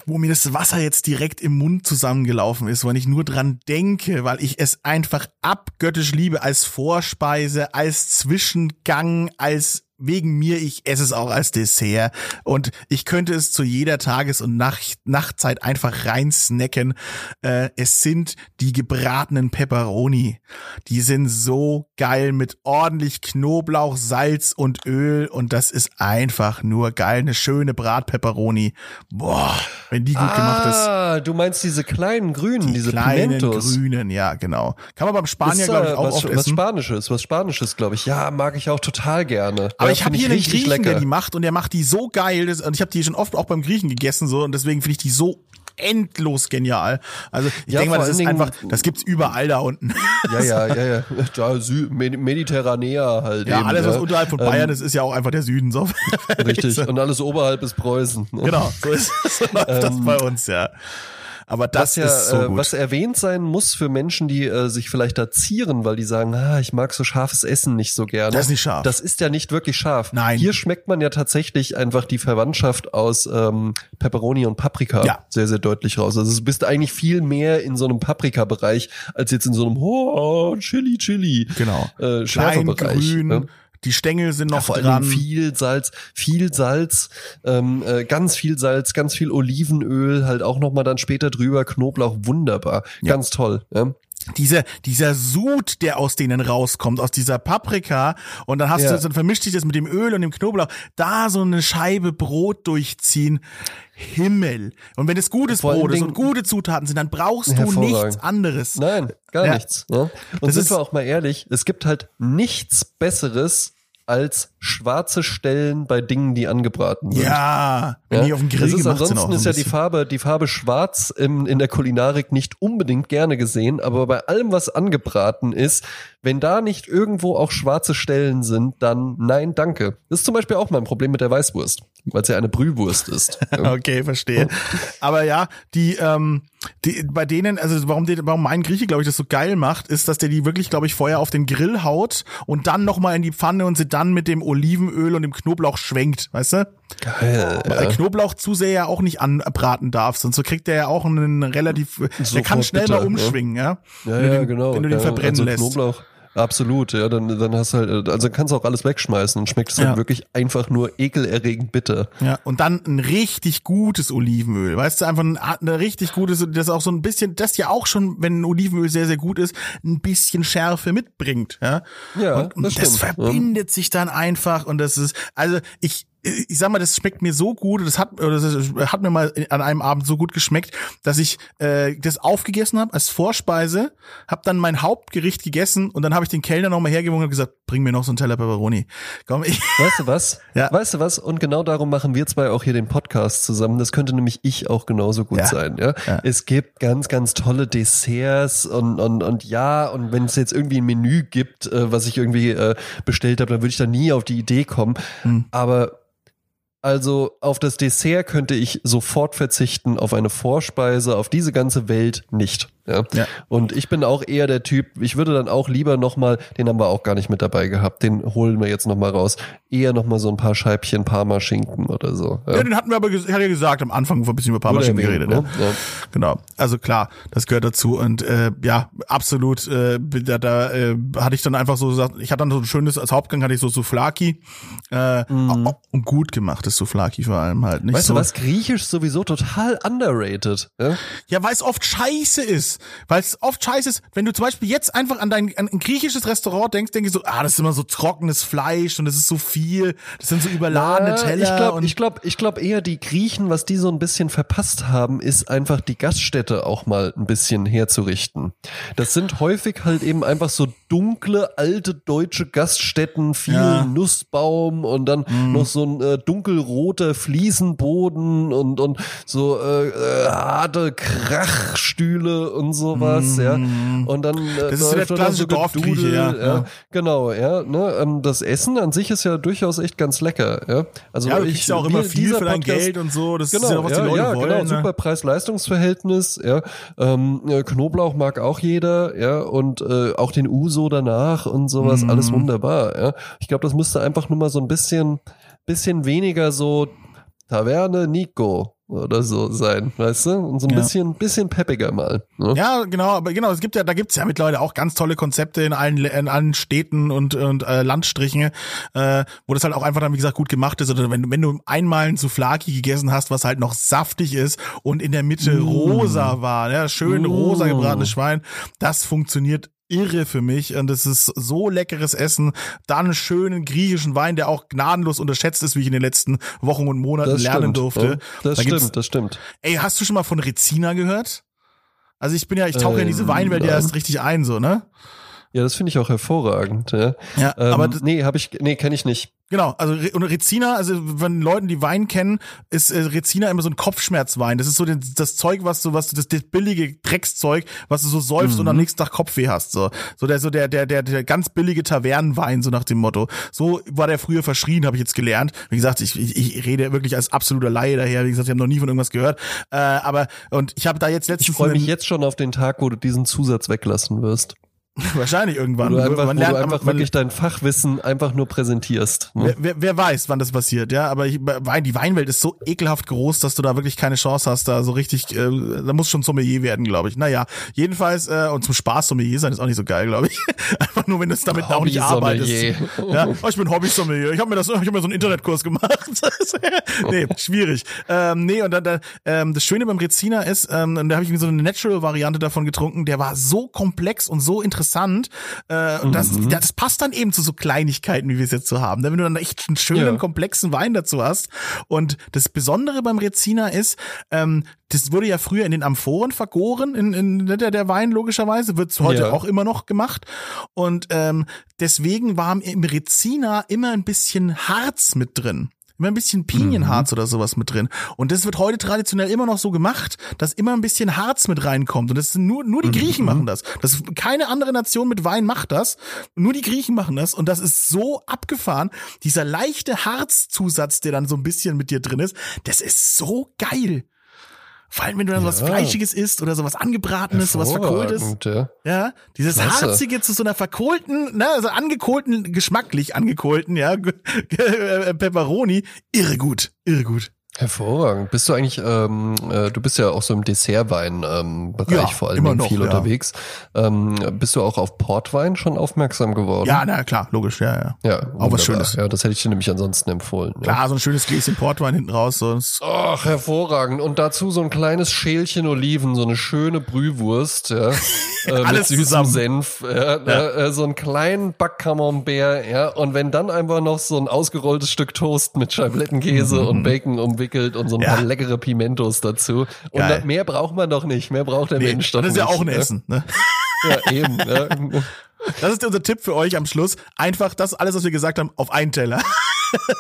wo mir das Wasser jetzt direkt im Mund zusammengelaufen ist, wenn ich nur dran denke, weil ich es einfach abgöttisch liebe als Vorspeise, als Zwischengang, als wegen mir, ich esse es auch als Dessert und ich könnte es zu jeder Tages- und Nacht Nachtzeit einfach rein snacken. Äh, es sind die gebratenen Pepperoni. Die sind so geil mit ordentlich Knoblauch, Salz und Öl und das ist einfach nur geil. Eine schöne Bratpepperoni. Boah, wenn die gut gemacht ist. ah, du meinst diese kleinen grünen, diese Kleinen Pimentos. grünen, ja, genau. Kann man beim Spanier, Ist, glaube ich, äh, auch was, oft was essen. Spanisches, was Spanisches, glaube ich. Ja, mag ich auch total gerne. Aber Aber Ja, ich habe hier einen Griechen, der lecker. die macht und der macht die so geil. Und ich habe die schon oft auch beim Griechen gegessen so und deswegen finde ich die so endlos genial. Also ich Ja, denke mal, das ist Dingen- einfach, das gibt's überall da unten. Ja, ja, ja, ja. ja Sü Med Mediterranea halt Ja, eben. alles was ja. unterhalb von Bayern ist, ist ja auch einfach der Süden so. Richtig. Und alles oberhalb ist Preußen. Genau, so ist so läuft das bei uns, ja. Aber das was ja, ist so äh, gut. was erwähnt sein muss für Menschen, die äh, sich vielleicht da zieren, weil die sagen, ah, ich mag so scharfes Essen nicht so gerne. Das ist nicht scharf. Das ist ja nicht wirklich scharf. Nein. Hier schmeckt man ja tatsächlich einfach die Verwandtschaft aus ähm, Pepperoni und Paprika Ja. sehr, sehr deutlich raus. Also du bist eigentlich viel mehr in so einem Paprika-Bereich als jetzt in so einem oh, Chili, Chili. genau. Äh, Klein, grün, ne? Die Stängel sind noch Ja, vor dran. viel Salz, viel Salz, ähm, äh, ganz viel Salz, ganz viel Olivenöl, halt auch nochmal dann später drüber, Knoblauch, wunderbar, ganz toll. Ja? dieser, dieser Sud, der aus denen rauskommt, aus dieser Paprika, und dann hast Ja. du, dann vermischt sich das mit dem Öl und dem Knoblauch, da so eine Scheibe Brot durchziehen. Himmel. Und wenn es gutes Vor Brot ist und gute Zutaten sind, dann brauchst du nichts anderes. Nein, gar Ja. nichts. Ja? Und Das sind ist- wir auch mal ehrlich, es gibt halt nichts Besseres als schwarze Stellen bei Dingen, die angebraten sind. Ja, wenn Ja? die auf dem Grill das ist ansonsten ist ja die. Farbe, die Farbe Schwarz im, in der Kulinarik nicht unbedingt gerne gesehen, aber bei allem, was angebraten ist, wenn da nicht irgendwo auch schwarze Stellen sind, dann nein, danke. Das ist zum Beispiel auch mein Problem mit der Weißwurst, weil es ja eine Brühwurst ist. Ja. Okay, verstehe. Aber ja, die, ähm, die, bei denen, also warum, die, warum mein Grieche, glaube ich, das so geil macht, ist, dass der die wirklich, glaube ich, vorher auf den Grill haut und dann nochmal in die Pfanne und sie dann mit dem Olivenöl und dem Knoblauch schwenkt, weißt du? Geil. Weil Ja. Knoblauch zu sehr ja auch nicht anbraten darf, sonst so kriegt der ja auch einen relativ, der Sofort kann schnell bitter, mal umschwingen, ja? Ja, wenn du ja, den, genau. Wenn du den ja, verbrennen also lässt. Knoblauch. Absolut, ja, dann, dann hast du halt, also kannst du auch alles wegschmeißen und schmeckt es Ja. halt wirklich einfach nur ekelerregend bitter. Ja, und dann ein richtig gutes Olivenöl. Weißt du, einfach ein, ein richtig gutes, das auch so ein bisschen, das ja auch schon, wenn ein Olivenöl sehr, sehr gut ist, ein bisschen Schärfe mitbringt. Ja, Ja, und, und das das, verbindet sich dann einfach und das ist, also ich, ich sag mal, das schmeckt mir so gut, das hat, oder das hat mir mal an einem Abend so gut geschmeckt, dass ich äh, das aufgegessen habe als Vorspeise, habe dann mein Hauptgericht gegessen und dann habe ich den Kellner nochmal hergewunken und gesagt, bring mir noch so einen Teller Pepperoni. Komm, ich, Weißt du was? Ja. Weißt du was? Und genau darum machen wir zwei auch hier den Podcast zusammen. Das könnte nämlich ich auch genauso gut Ja. sein. Ja? Ja. Es gibt ganz, ganz tolle Desserts und, und, und ja, und wenn es jetzt irgendwie ein Menü gibt, äh, was ich irgendwie äh, bestellt habe, dann würde ich da nie auf die Idee kommen. Hm. Aber also auf das Dessert könnte ich sofort verzichten, auf eine Vorspeise, auf diese ganze Welt nicht. Ja? Ja. Und ich bin auch eher der Typ, ich würde dann auch lieber nochmal, den haben wir auch gar nicht mit dabei gehabt, den holen wir jetzt nochmal raus, eher nochmal so ein paar Scheibchen Parma-Schinken oder so. ja, den hatten wir aber, ges- hat er gesagt, am Anfang, ein bisschen über Parmaschinken geredet. Ne? Ja. Genau, also klar, das gehört dazu und äh, ja, absolut. Äh, da da äh, hatte ich dann einfach so gesagt, ich hatte dann so ein schönes als Hauptgang hatte ich so Souflaki äh, und gut gemachtes Souflaki vor allem halt nicht Mhm. Weißt so. du was? Griechisch sowieso total underrated. Ja? Ja, weil es oft scheiße ist, weil es oft scheiße ist, wenn du zum Beispiel jetzt einfach an dein an ein griechisches Restaurant denkst, denke ich so, ah, das ist immer so trockenes Fleisch und das ist so viel, das sind so überladene Teller Ich glaube ich glaub, ich glaub eher, die Griechen, was die so ein bisschen verpasst haben, ist einfach die Gaststätte auch mal ein bisschen herzurichten. Das sind häufig halt eben einfach so dunkle, alte deutsche Gaststätten, viel Ja. Nussbaum und dann noch so ein äh, dunkelroter Fliesenboden und, und so äh, äh, harte Krachstühle und sowas, ja. Und dann äh, Das ist so der klassische Dorfgrieche, Gedudel, ja, ja. Genau, ja. Ne, ähm, das Essen an sich ist ja durchaus echt ganz lecker. Ja, also ja, du ich, ja auch immer viel für dein Podcast- Geld und so, das Genau, ist ja auch, was ja, die Leute ja, wollen. genau, ne? super Preis-Leistungs-Verhältnis, ja. Ähm, Knoblauch mag auch jeder, ja, und äh, auch den Uso danach und sowas, Mhm. alles wunderbar, ja. Ich glaube, das müsste einfach nur mal so ein bisschen, bisschen weniger so Taverne Nico oder so sein, weißt du? Und so ein Ja. bisschen, bisschen peppiger mal. Ne? Ja, genau, aber genau, es gibt ja, da gibt's ja mittlerweile auch ganz tolle Konzepte in allen, in allen Städten und, und äh, Landstrichen, äh, wo das halt auch einfach dann, wie gesagt, gut gemacht ist. Oder wenn, du wenn du einmal ein Souflaki gegessen hast, was halt noch saftig ist und in der Mitte rosa war, ja, schön Mm. rosa gebratenes Schwein, das funktioniert irre für mich und es ist so leckeres Essen. Dann schönen griechischen Wein, der auch gnadenlos unterschätzt ist, wie ich in den letzten Wochen und Monaten Das lernen stimmt, durfte. ja. Das Da stimmt, das stimmt. Ey, hast du schon mal von Rezina gehört? Also ich bin ja, ich tauche ja in diese Ähm, Weinwelt ja erst richtig ein, so, ne? Ja, das finde ich auch hervorragend. Ja, Ja, ähm, aber nee, habe ich, nee, kenne ich nicht. Genau, also Re- und Rezina, also wenn Leuten die Wein kennen, ist äh, Rezina immer so ein Kopfschmerzwein. Das ist so den, das Zeug, was du, was du, das, das billige Dreckszeug, was du so säufst und am nächsten Tag Kopfweh hast. So, so der, so der, der, der, der ganz billige Tavernenwein, so nach dem Motto. So war der früher verschrien, habe ich jetzt gelernt. Wie gesagt, ich, ich, ich rede wirklich als absoluter Laie daher. Wie gesagt, ich habe noch nie von irgendwas gehört. Äh, aber und ich habe da jetzt Ich letztens freue mich jetzt schon auf den Tag, wo du diesen Zusatz weglassen wirst. wahrscheinlich Wo irgendwann. du einfach, Man wo lernt- du einfach man- wirklich dein Fachwissen einfach nur präsentierst. Ne? Wer, wer, wer weiß, wann das passiert, ja. Aber ich, die Weinwelt ist so ekelhaft groß, dass du da wirklich keine Chance hast, da so richtig, äh, da muss schon Sommelier werden, glaube ich. Naja, jedenfalls, äh, und zum Spaß Sommelier sein ist auch nicht so geil, glaube ich. Einfach nur, wenn du es damit auch nicht arbeitest. Ja, oh, ich bin Hobby-Sommelier. Ich habe mir das, ich habe mir so einen Internetkurs gemacht. nee, schwierig. Ähm, nee, und dann, dann ähm, das Schöne beim Rezina ist, ähm, und da habe ich mir so eine Natural-Variante davon getrunken, der war so komplex und so interessant. Äh, und das, Mhm. das passt dann eben zu so Kleinigkeiten, wie wir es jetzt so haben. ne? Wenn du dann echt einen schönen, Ja. komplexen Wein dazu hast. Und das Besondere beim Rezina ist, ähm, das wurde ja früher in den Amphoren vergoren, in, in der, der Wein logischerweise, wird's heute Ja. auch immer noch gemacht. Und ähm, deswegen war im Rezina immer ein bisschen Harz mit drin. Immer ein bisschen Pinienharz oder sowas mit drin. Und das wird heute traditionell immer noch so gemacht, dass immer ein bisschen Harz mit reinkommt. Und das sind nur, nur die Griechen machen das. das. Keine andere Nation mit Wein macht das. Nur die Griechen machen das. Und das ist so abgefahren. Dieser leichte Harzzusatz, der dann so ein bisschen mit dir drin ist, das ist so geil. Vor allem, wenn du dann was Ja. Fleischiges isst oder sowas angebratenes, sowas Verkohltes. Ja. Ja, dieses Klasse. harzige zu so einer verkohlten, ne, also angekohlten, geschmacklich angekohlten, ja, Pepperoni, irre gut, irre gut. Hervorragend. Bist du eigentlich, ähm, äh, du bist ja auch so im Dessertwein-Bereich ähm, Ja, vor allem noch, viel ja. unterwegs. Ähm, bist du auch auf Portwein schon aufmerksam geworden? Ja, na klar, logisch, ja, ja. Ja, Auch was. Schönes. Ja, das hätte ich dir nämlich ansonsten empfohlen. Ja. Klar, so ein schönes Gläschen Portwein hinten raus, sonst. Ach, hervorragend. Und dazu so ein kleines Schälchen Oliven, so eine schöne Brühwurst, ja. äh, mit süßem zusammen. Senf, ja, Äh, so einen kleinen Backcamembert, ja. Und wenn dann einfach noch so ein ausgerolltes Stück Toast mit Scheiblettenkäse und Bacon umwickelt und so ein. Ja. paar leckere Pimentos dazu. Und Geil. mehr braucht man doch nicht. Mehr braucht der Nee, Mensch doch das ist ja auch ein ne? Essen, ne? Ja, eben. Ja. Das ist unser Tipp für euch am Schluss. Einfach das alles, was wir gesagt haben, auf einen Teller.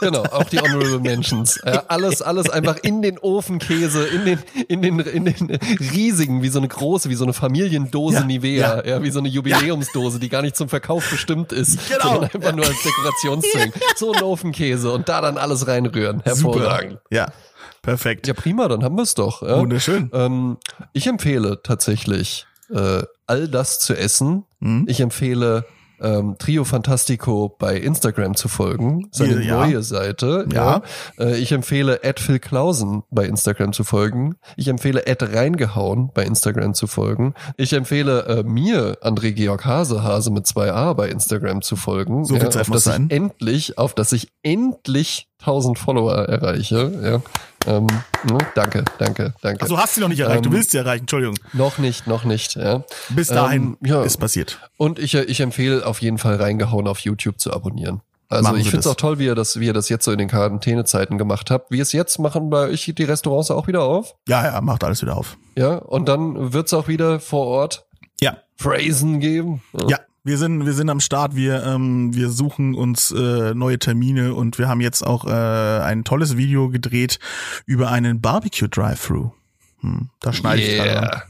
Genau, auch die Honorable Mentions. Ja, alles, alles einfach in den Ofenkäse, in den, in den, in den riesigen, wie so eine große, wie so eine Familiendose Ja, Nivea, ja. ja. wie so eine Jubiläumsdose, die gar nicht zum Verkauf bestimmt ist, Genau. sondern einfach nur als Dekorationsding. So ein Ofenkäse und da dann alles reinrühren. Hervorragend. Ja, perfekt. Ja, prima, dann haben wir es doch. Ja. Wunderschön. Ähm, ich empfehle tatsächlich, äh, all das zu essen. Mhm. Ich empfehle, ähm, Trio Fantastico bei Instagram zu folgen, seine Ja. neue Seite. Ja. Äh, ich empfehle Ed Phil Klausen bei Instagram zu folgen. Ich empfehle Ed Reingehauen bei Instagram zu folgen. Ich empfehle äh, mir, André Georg Hase, Hase mit zwei A bei Instagram zu folgen. So viel Zeit auf dass sein. Ich endlich, auf dass ich endlich 1000 Follower erreiche. Ja. Ähm, ne, danke, danke, danke. Also hast du noch nicht erreicht, du Ähm, willst sie erreichen, Entschuldigung. noch nicht, noch nicht. Ja. Bis dahin ähm, ja. ist passiert. Und ich, ich empfehle auf jeden Fall reingehauen auf YouTube zu abonnieren. Also Machen ich finde es auch toll, wie ihr das, wie ihr das jetzt so in den Quarantänezeiten gemacht habt. Wie es jetzt machen bei euch die Restaurants auch wieder auf. Ja, ja, macht alles wieder auf. Ja, und dann wird's auch wieder vor Ort Ja. Phrasen geben. Ja, wir sind, wir sind am Start. Wir, ähm, wir suchen uns äh, neue Termine und wir haben jetzt auch äh, ein tolles Video gedreht über einen Barbecue Drive-Thru. Hm, da schneide ich gerade. dran.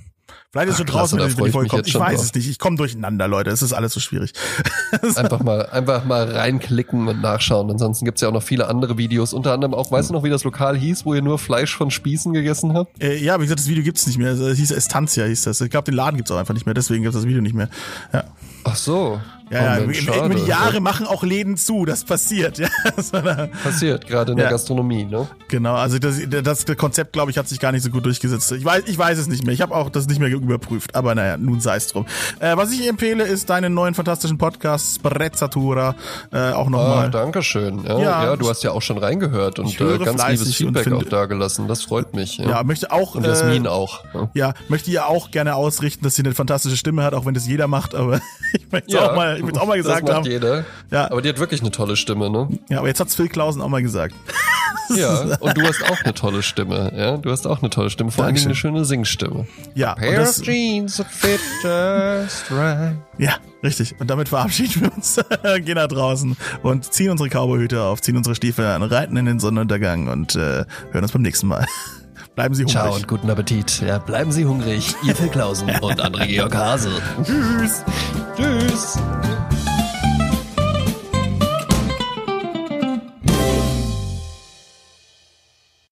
Vielleicht ist schon draußen, wenn die- Folge kommt. Ich weiß drauf. es nicht. Ich komme durcheinander, Leute. Es ist alles so schwierig. Einfach mal, einfach mal reinklicken und nachschauen. Ansonsten gibt's ja auch noch viele andere Videos. Unter anderem auch, weißt du noch, wie das Lokal hieß, wo ihr nur Fleisch von Spießen gegessen habt? Äh, ja, wie gesagt, das Video gibt's nicht mehr. Es hieß Estancia, hieß das. Ich glaube, den Laden gibt's auch einfach nicht mehr. Deswegen gibt's das Video nicht mehr. Ja. Ach so. Ja, Oh ja, über die schade. Jahre machen auch Läden zu, das passiert, ja. Passiert, gerade in der Ja. Gastronomie, ne? genau, also das, das Konzept, glaube ich, hat sich gar nicht so gut durchgesetzt. Ich weiß, ich weiß es nicht mehr. Ich habe auch das nicht mehr überprüft, aber naja, nun sei es drum. Äh, was ich empfehle, ist deinen neuen fantastischen Podcast Sprezzatura. Äh, auch Ah, nochmal. danke schön. Ja, Ja, ja, du hast ja auch schon reingehört und äh, ganz liebes Feedback auch dagelassen. Das freut mich. Ja, ja, möchte auch und äh, Jasmin auch. Ja. ja, möchte ihr auch gerne ausrichten, dass sie eine fantastische Stimme hat, auch wenn das jeder macht, aber ich möchte Ja, auch mal ich es auch mal gesagt das macht haben. jeder. Ja. Aber die hat wirklich eine tolle Stimme, ne? Ja, aber jetzt hat's Phil Klausen auch mal gesagt. Ja, und du hast auch eine tolle Stimme, ja? Du hast auch eine tolle Stimme, vor allem eine schöne Singstimme. Ja, Pair das, of jeans that fit just right. ja, richtig. Und damit verabschieden wir uns, gehen nach draußen und ziehen unsere Cowboyhüte auf, ziehen unsere Stiefel an, reiten in den Sonnenuntergang und äh, hören uns beim nächsten Mal. Bleiben Sie hungrig. Ciao und guten Appetit. Ja, bleiben Sie hungrig. Ihr Phil Klausen und André Georg Hase. Tschüss. Tschüss.